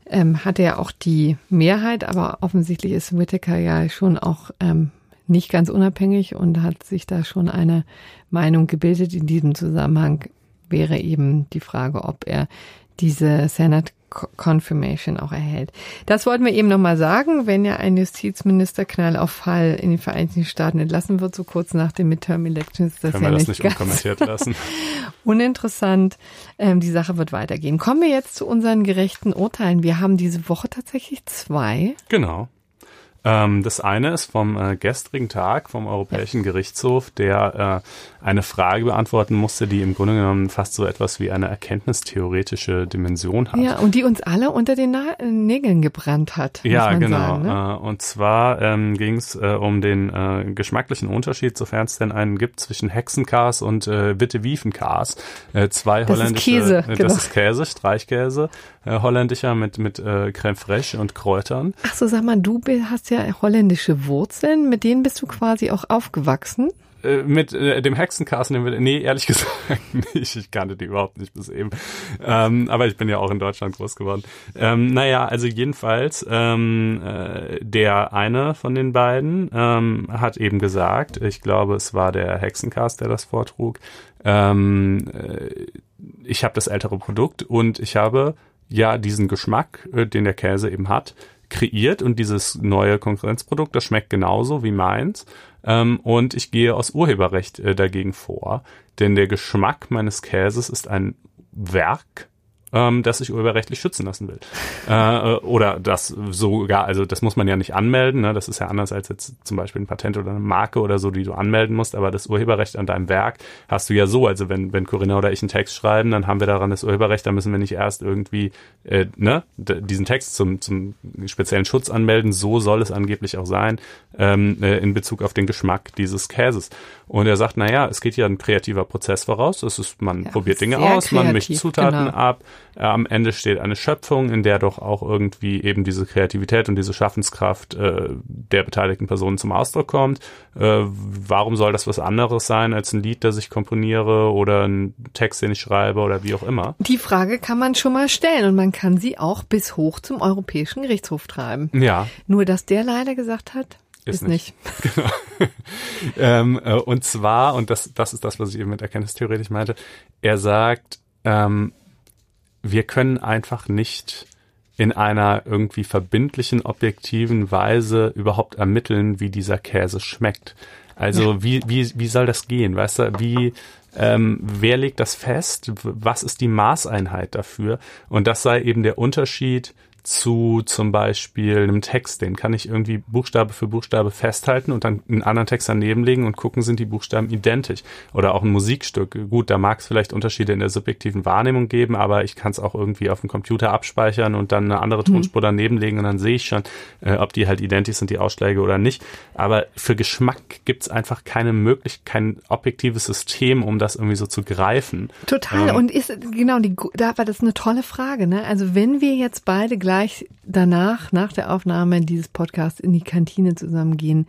ähm, hat er auch die Mehrheit, aber offensichtlich ist Whittaker ja schon auch ähm, nicht ganz unabhängig und hat sich da schon eine Meinung gebildet. In diesem Zusammenhang wäre eben die Frage, ob er diese Senate Confirmation auch erhält. Das wollten wir eben nochmal sagen, wenn ja ein Justizminister Knall auf Fall in den Vereinigten Staaten entlassen wird, so kurz nach den Midterm Elections, das Können ja wir das nicht, nicht unkommentiert lassen. uninteressant. Ähm, die Sache wird weitergehen. Kommen wir jetzt zu unseren gerechten Urteilen. Wir haben diese Woche tatsächlich zwei. Genau. Ähm, das eine ist vom äh, gestrigen Tag vom Europäischen Gerichtshof, der äh, eine Frage beantworten musste, die im Grunde genommen fast so etwas wie eine erkenntnistheoretische Dimension hat. Ja, und die uns alle unter den Na Nägeln gebrannt hat. Ja, genau. Sagen, ne? äh, und zwar ähm, ging es äh, um den äh, geschmacklichen Unterschied, sofern es denn einen gibt, zwischen Hexenkars und äh, Wittewiefenkars. Äh, zwei das holländische. Ist Käse, äh, genau. Das ist Käse, Streichkäse, äh, holländischer mit mit äh, Creme fraiche und Kräutern. Ach so, sag mal, du hast ja holländische Wurzeln, mit denen bist du quasi auch aufgewachsen. Äh, mit äh, dem Hexencast, nee, ehrlich gesagt nicht. Ich kannte die überhaupt nicht bis eben. Ähm, aber ich bin ja auch in Deutschland groß geworden. Ähm, naja, also jedenfalls, ähm, äh, der eine von den beiden ähm, hat eben gesagt, ich glaube, es war der Hexencast, der das vortrug, ähm, äh, ich habe das ältere Produkt und ich habe ja diesen Geschmack, äh, den der Käse eben hat, kreiert und dieses neue Konkurrenzprodukt, das schmeckt genauso wie meins. Ähm, und ich gehe aus Urheberrecht äh, dagegen vor, denn der Geschmack meines Käses ist ein Werk ähm, das sich urheberrechtlich schützen lassen will. Äh, äh, oder das sogar, also das muss man ja nicht anmelden, ne? das ist ja anders als jetzt zum Beispiel ein Patent oder eine Marke oder so, die du anmelden musst, aber das Urheberrecht an deinem Werk hast du ja so, also wenn, wenn Corinna oder ich einen Text schreiben, dann haben wir daran das Urheberrecht, da müssen wir nicht erst irgendwie äh, ne, diesen Text zum, zum speziellen Schutz anmelden, so soll es angeblich auch sein, ähm, äh, in Bezug auf den Geschmack dieses Käses. Und er sagt, naja, es geht ja ein kreativer Prozess voraus, es ist, man ja, probiert Dinge aus, kreativ, man mischt Zutaten genau. ab, am Ende steht eine Schöpfung, in der doch auch irgendwie eben diese Kreativität und diese Schaffenskraft äh, der beteiligten Personen zum Ausdruck kommt. Äh, warum soll das was anderes sein als ein Lied, das ich komponiere oder ein Text, den ich schreibe oder wie auch immer? Die Frage kann man schon mal stellen und man kann sie auch bis hoch zum Europäischen Gerichtshof treiben. Ja. Nur, dass der leider gesagt hat, ist, ist nicht. nicht. Genau. ähm, äh, und zwar, und das, das ist das, was ich eben mit erkenntnistheoretisch meinte, er sagt, ähm, wir können einfach nicht in einer irgendwie verbindlichen, objektiven Weise überhaupt ermitteln, wie dieser Käse schmeckt. Also wie, wie, wie soll das gehen? Weißt du, wie, ähm, wer legt das fest? Was ist die Maßeinheit dafür? Und das sei eben der Unterschied zu zum Beispiel einem Text, den kann ich irgendwie Buchstabe für Buchstabe festhalten und dann einen anderen Text daneben legen und gucken, sind die Buchstaben identisch. Oder auch ein Musikstück. Gut, da mag es vielleicht Unterschiede in der subjektiven Wahrnehmung geben, aber ich kann es auch irgendwie auf dem Computer abspeichern und dann eine andere mhm. Tonspur daneben legen und dann sehe ich schon, äh, ob die halt identisch sind, die Ausschläge oder nicht. Aber für Geschmack gibt es einfach keine Möglichkeit, kein objektives System, um das irgendwie so zu greifen. Total. Ähm, und ist genau die, da war das eine tolle Frage. Ne? Also wenn wir jetzt beide gleich danach, nach der Aufnahme dieses Podcasts in die Kantine zusammengehen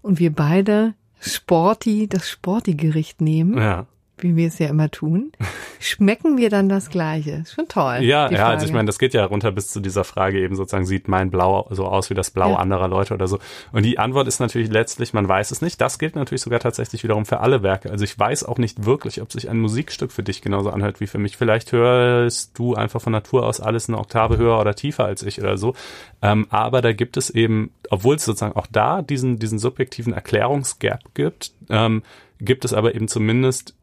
und wir beide Sporty, das Sporty-Gericht nehmen. Ja wie wir es ja immer tun, schmecken wir dann das Gleiche? Schon toll. Ja, ja, also ich meine, das geht ja runter bis zu dieser Frage eben sozusagen, sieht mein Blau so aus wie das Blau ja. anderer Leute oder so. Und die Antwort ist natürlich letztlich, man weiß es nicht. Das gilt natürlich sogar tatsächlich wiederum für alle Werke. Also ich weiß auch nicht wirklich, ob sich ein Musikstück für dich genauso anhört wie für mich. Vielleicht hörst du einfach von Natur aus alles eine Oktave höher oder tiefer als ich oder so. Ähm, aber da gibt es eben, obwohl es sozusagen auch da diesen, diesen subjektiven Erklärungsgap gibt, ähm, gibt es aber eben zumindest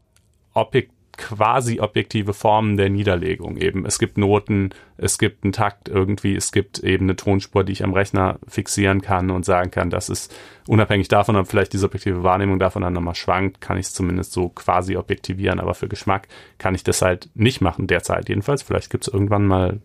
I'll pick quasi objektive Formen der Niederlegung eben. Es gibt Noten, es gibt einen Takt irgendwie, es gibt eben eine Tonspur, die ich am Rechner fixieren kann und sagen kann, das ist unabhängig davon, ob vielleicht die subjektive Wahrnehmung davon dann nochmal schwankt, kann ich es zumindest so quasi objektivieren, aber für Geschmack kann ich das halt nicht machen derzeit jedenfalls. Vielleicht gibt es irgendwann mal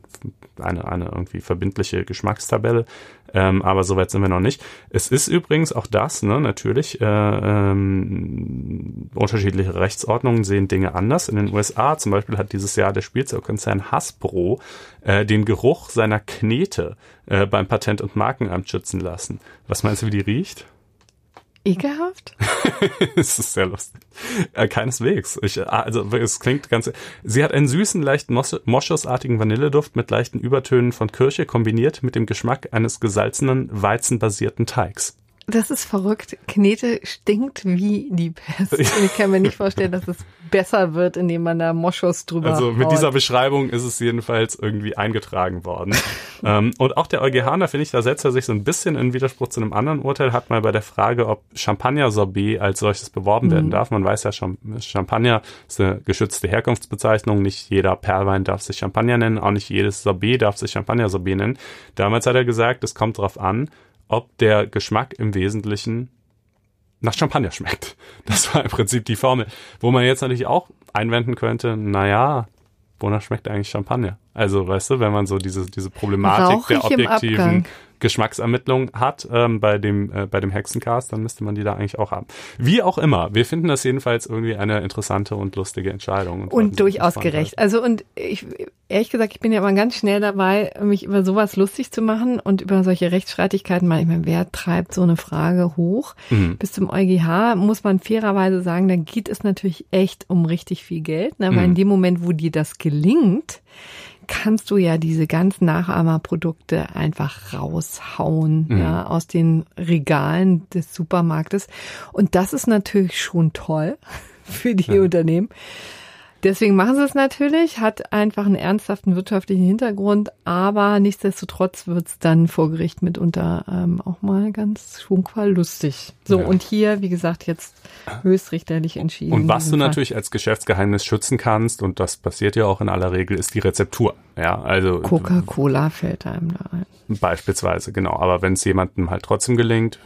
eine, eine irgendwie verbindliche Geschmackstabelle, ähm, aber soweit sind wir noch nicht. Es ist übrigens auch das, ne, natürlich, äh, ähm, unterschiedliche Rechtsordnungen sehen Dinge anders. In den USA zum Beispiel hat dieses Jahr der Spielzeugkonzern Hasbro äh, den Geruch seiner Knete äh, beim Patent- und Markenamt schützen lassen. Was meinst du, wie die riecht? ekelhaft? Es ist sehr lustig. Äh, keineswegs. Ich, äh, also es klingt ganz. Sie hat einen süßen, leichten Moschusartigen Vanilleduft mit leichten Übertönen von Kirsche kombiniert mit dem Geschmack eines gesalzenen, weizenbasierten Teigs. Das ist verrückt. Knete stinkt wie die Pest. Ich kann mir nicht vorstellen, dass es besser wird, indem man da Moschus drüber Also mit haut. dieser Beschreibung ist es jedenfalls irgendwie eingetragen worden. ähm, und auch der EuGH, da finde ich, da setzt er sich so ein bisschen in Widerspruch zu einem anderen Urteil, hat mal bei der Frage, ob Champagner-Sorbet als solches beworben mhm. werden darf. Man weiß ja, Champagner ist eine geschützte Herkunftsbezeichnung. Nicht jeder Perlwein darf sich Champagner nennen, auch nicht jedes Sorbet darf sich Champagner-Sorbet nennen. Damals hat er gesagt, es kommt drauf an, ob der Geschmack im Wesentlichen nach Champagner schmeckt. Das war im Prinzip die Formel. Wo man jetzt natürlich auch einwenden könnte, naja, wonach schmeckt eigentlich Champagner? Also, weißt du, wenn man so diese, diese Problematik der objektiven Geschmacksermittlung hat ähm, bei dem äh, bei dem Hexencast, dann müsste man die da eigentlich auch haben. Wie auch immer, wir finden das jedenfalls irgendwie eine interessante und lustige Entscheidung und, und durchaus gerecht. Also und ich ehrlich gesagt, ich bin ja immer ganz schnell dabei, mich über sowas lustig zu machen und über solche Rechtsstreitigkeiten. Ich meine, wer treibt so eine Frage hoch? Mhm. Bis zum EuGH muss man fairerweise sagen, da geht es natürlich echt um richtig viel Geld. Ne? Weil mhm. in dem Moment, wo dir das gelingt, kannst du ja diese ganzen Nachahmerprodukte einfach raushauen, mhm. ja, aus den Regalen des Supermarktes. Und das ist natürlich schon toll für die ja. Unternehmen. Deswegen machen sie es natürlich, hat einfach einen ernsthaften wirtschaftlichen Hintergrund, aber nichtsdestotrotz wird es dann vor Gericht mitunter ähm, auch mal ganz schwungvoll lustig. So, ja. und hier, wie gesagt, jetzt höchstrichterlich entschieden. Und was du Fall. natürlich als Geschäftsgeheimnis schützen kannst, und das passiert ja auch in aller Regel, ist die Rezeptur. Ja, also. Coca-Cola fällt einem da ein. Beispielsweise, genau. Aber wenn es jemandem halt trotzdem gelingt,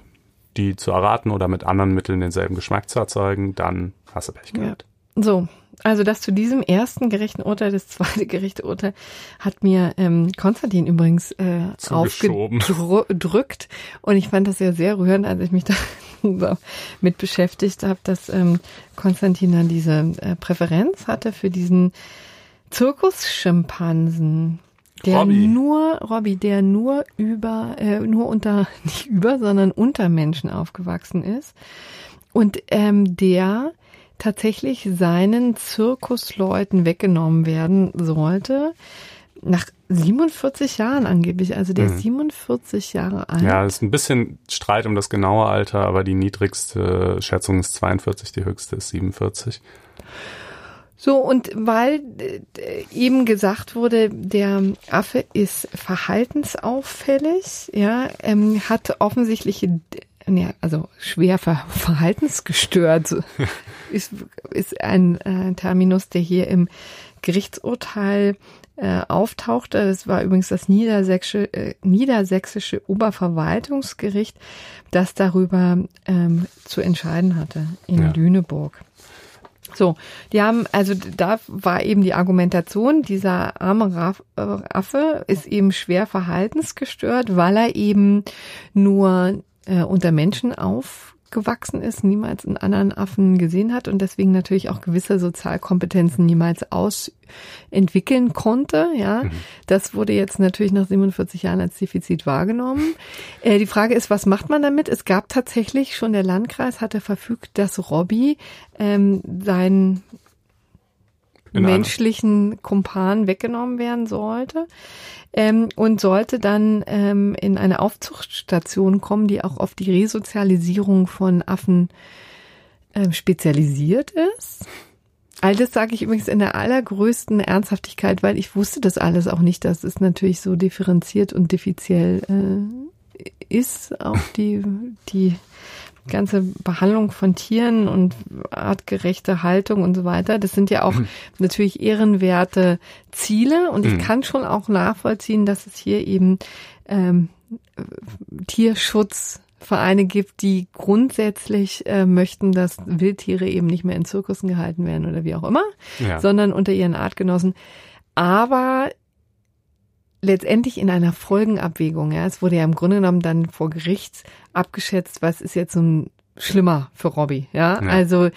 die zu erraten oder mit anderen Mitteln denselben Geschmack zu erzeugen, dann hast du Pech gehabt. Ja. So, also das zu diesem ersten gerechten Urteil, das zweite gerechte Urteil hat mir ähm, Konstantin übrigens äh, aufgedrückt und ich fand das ja sehr rührend, als ich mich da so mit beschäftigt habe, dass ähm, Konstantin dann diese äh, Präferenz hatte für diesen Zirkusschimpansen. Der Robby. nur, Robby, der nur über, äh, nur unter, nicht über, sondern unter Menschen aufgewachsen ist. Und ähm, der tatsächlich seinen Zirkusleuten weggenommen werden sollte. Nach 47 Jahren angeblich, also der mhm. ist 47 Jahre alt. Ja, es ist ein bisschen Streit um das genaue Alter, aber die niedrigste Schätzung ist 42, die höchste ist 47. So, und weil äh, eben gesagt wurde, der Affe ist verhaltensauffällig, ja, ähm, hat offensichtliche ja, also schwer ver verhaltensgestört ist, ist ein äh, Terminus, der hier im Gerichtsurteil äh, auftauchte. Das war übrigens das niedersächsische, äh, niedersächsische Oberverwaltungsgericht, das darüber ähm, zu entscheiden hatte in ja. Lüneburg. So, die haben, also da war eben die Argumentation, dieser arme äh, Affe ist eben schwer verhaltensgestört, weil er eben nur äh, unter Menschen aufgewachsen ist, niemals einen anderen Affen gesehen hat und deswegen natürlich auch gewisse Sozialkompetenzen niemals ausentwickeln konnte. Ja, mhm. das wurde jetzt natürlich nach 47 Jahren als Defizit wahrgenommen. Äh, die Frage ist, was macht man damit? Es gab tatsächlich schon der Landkreis hatte verfügt, dass Robby ähm, sein menschlichen Kumpan weggenommen werden sollte ähm, und sollte dann ähm, in eine Aufzuchtstation kommen, die auch auf die Resozialisierung von Affen ähm, spezialisiert ist. All das sage ich übrigens in der allergrößten Ernsthaftigkeit, weil ich wusste das alles auch nicht, dass es natürlich so differenziert und diffiziell äh, ist, auch die, die ganze Behandlung von Tieren und artgerechte Haltung und so weiter, das sind ja auch mhm. natürlich ehrenwerte Ziele und ich mhm. kann schon auch nachvollziehen, dass es hier eben ähm, Tierschutzvereine gibt, die grundsätzlich äh, möchten, dass Wildtiere eben nicht mehr in Zirkussen gehalten werden oder wie auch immer, ja. sondern unter ihren Artgenossen. Aber letztendlich in einer Folgenabwägung. Ja, es wurde ja im Grunde genommen dann vor Gericht abgeschätzt, was ist jetzt so ein schlimmer für Robbie. Ja, ja. also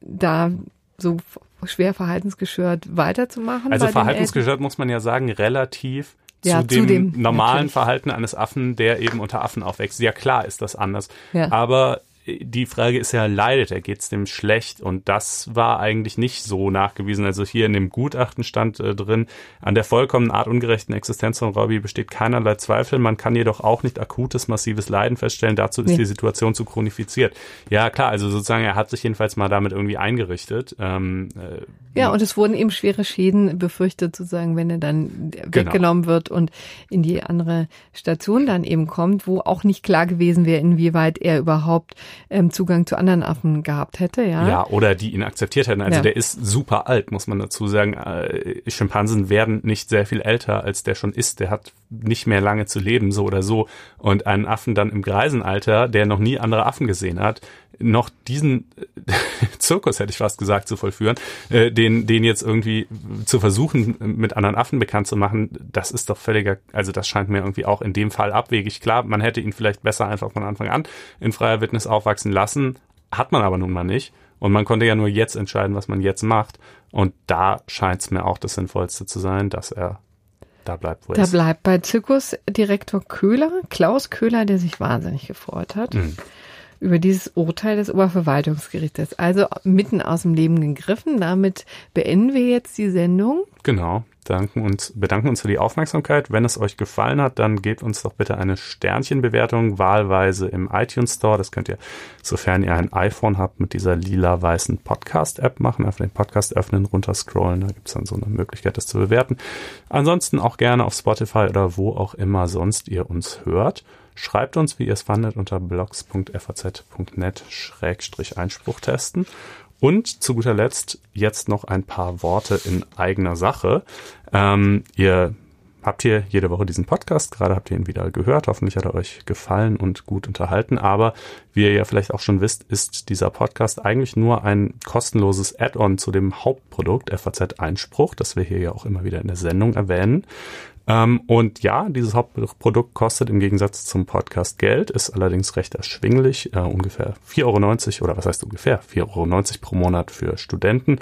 da so schwer verhaltensgeschört weiterzumachen. Also verhaltensgestört muss man ja sagen, relativ ja, zu, dem zu, dem normalen natürlich. Verhalten eines Affen, der eben unter Affen aufwächst. Ja klar ist das anders. Ja. Aber die Frage ist ja, leidet er, geht es dem schlecht? Und das war eigentlich nicht so nachgewiesen. Also hier in dem Gutachten stand äh, drin, an der vollkommen artungerechten Existenz von Robbie besteht keinerlei Zweifel. Man kann jedoch auch nicht akutes, massives Leiden feststellen. Dazu ist nee. die Situation zu chronifiziert. Ja, klar, also sozusagen, er hat sich jedenfalls mal damit irgendwie eingerichtet. Ähm, äh, ja, und es wurden eben schwere Schäden befürchtet, sozusagen, wenn er dann genau. weggenommen wird und in die andere Station dann eben kommt, wo auch nicht klar gewesen wäre, inwieweit er überhaupt ähm, Zugang zu anderen Affen gehabt hätte, ja. Ja, oder die ihn akzeptiert hätten. Also ja. der ist super alt, muss man dazu sagen. Äh, Schimpansen werden nicht sehr viel älter, als der schon ist. Der hat nicht mehr lange zu leben, so oder so. Und einen Affen dann im Greisenalter, der noch nie andere Affen gesehen hat, noch diesen äh, Zirkus, hätte ich fast gesagt, zu vollführen, äh, den, den jetzt irgendwie zu versuchen, mit anderen Affen bekannt zu machen, das ist doch völliger, also das scheint mir irgendwie auch in dem Fall abwegig. Klar, man hätte ihn vielleicht besser einfach von Anfang an in freier Witness aufwachsen lassen, hat man aber nun mal nicht. Und man konnte ja nur jetzt entscheiden, was man jetzt macht. Und da scheint es mir auch das Sinnvollste zu sein, dass er da bleibt, wo. Da bleibt bei Zirkusdirektor Köhler, Klaus Köhler, der sich wahnsinnig gefreut hat. Mhm über dieses Urteil des Oberverwaltungsgerichtes. Also mitten aus dem Leben gegriffen. Damit beenden wir jetzt die Sendung. Genau. Danken uns, bedanken uns für die Aufmerksamkeit. Wenn es euch gefallen hat, dann gebt uns doch bitte eine Sternchenbewertung, wahlweise im iTunes Store. Das könnt ihr, sofern ihr ein iPhone habt, mit dieser lila-weißen Podcast-App machen. Einfach den Podcast öffnen, runterscrollen. Da gibt es dann so eine Möglichkeit, das zu bewerten. Ansonsten auch gerne auf Spotify oder wo auch immer sonst ihr uns hört. Schreibt uns, wie ihr es fandet, unter blogs.faz.net-einspruch testen. Und zu guter Letzt jetzt noch ein paar Worte in eigener Sache. Ähm, ihr habt hier jede Woche diesen Podcast. Gerade habt ihr ihn wieder gehört. Hoffentlich hat er euch gefallen und gut unterhalten. Aber wie ihr ja vielleicht auch schon wisst, ist dieser Podcast eigentlich nur ein kostenloses Add-on zu dem Hauptprodukt FAZ Einspruch, das wir hier ja auch immer wieder in der Sendung erwähnen. Ähm, und ja, dieses Hauptprodukt kostet im Gegensatz zum Podcast Geld, ist allerdings recht erschwinglich, äh, ungefähr 4,90 Euro oder was heißt ungefähr 4,90 Euro pro Monat für Studenten.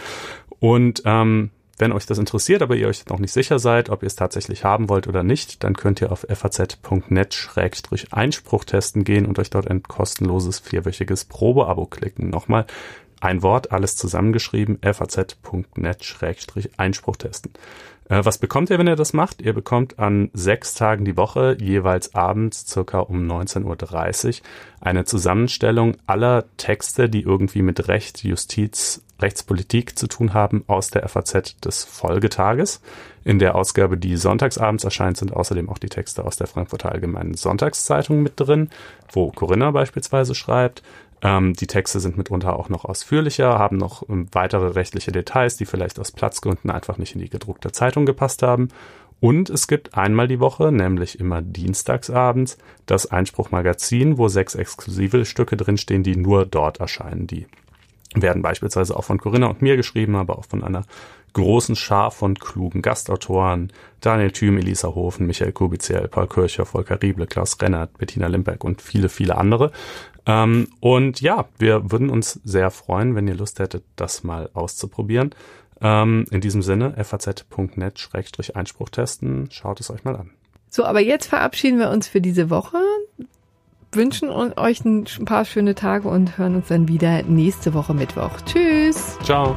Und ähm, wenn euch das interessiert, aber ihr euch noch nicht sicher seid, ob ihr es tatsächlich haben wollt oder nicht, dann könnt ihr auf faz.net-einspruch testen gehen und euch dort ein kostenloses vierwöchiges Probeabo klicken. Nochmal ein Wort, alles zusammengeschrieben, faz.net-einspruch testen. Äh, was bekommt ihr, wenn ihr das macht? Ihr bekommt an sechs Tagen die Woche, jeweils abends circa um 19.30 Uhr, eine Zusammenstellung aller Texte, die irgendwie mit Recht, Justiz, Rechtspolitik zu tun haben, aus der FAZ des Folgetages. In der Ausgabe, die sonntagsabends erscheint, sind außerdem auch die Texte aus der Frankfurter Allgemeinen Sonntagszeitung mit drin, wo Corinna beispielsweise schreibt. Ähm, die Texte sind mitunter auch noch ausführlicher, haben noch ähm, weitere rechtliche Details, die vielleicht aus Platzgründen einfach nicht in die gedruckte Zeitung gepasst haben. Und es gibt einmal die Woche, nämlich immer dienstagsabends, das Einspruch-Magazin, wo sechs exklusive Stücke drinstehen, die nur dort erscheinen. Die werden beispielsweise auch von Corinna und mir geschrieben, aber auch von einer großen Schar von klugen Gastautoren, Daniel Thüm, Elisa Hofen, Michael Kubiziel, Paul Kircher, Volker Rieble, Klaus Rennert, Bettina Limberg und viele, viele andere. Ähm, und ja, wir würden uns sehr freuen, wenn ihr Lust hättet, das mal auszuprobieren. Ähm, in diesem Sinne, faz.net-einspruch testen. Schaut es euch mal an. So, aber jetzt verabschieden wir uns für diese Woche, wünschen euch ein paar schöne Tage und hören uns dann wieder nächste Woche Mittwoch. Tschüss. Ciao.